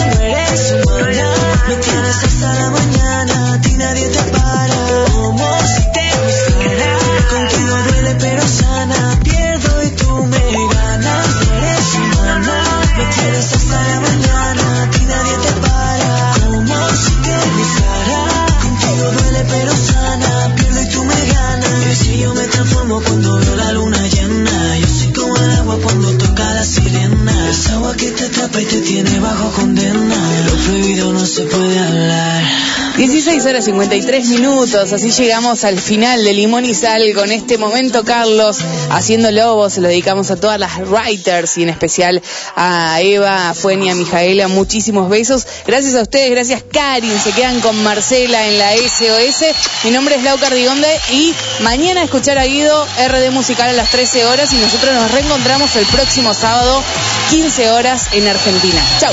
así llegamos al final de Limón y Sal con este momento, Carlos, haciendo lobos, se lo dedicamos a todas las writers y en especial a Eva, a Fuenia, a Mijaela, muchísimos besos. Gracias a ustedes, gracias Karin, se quedan con Marcela en la SOS. Mi nombre es Lau Cardigonde y mañana escuchar a Guido RD Musical a las 13 horas y nosotros nos reencontramos el próximo sábado, 15 horas en Argentina. Chau.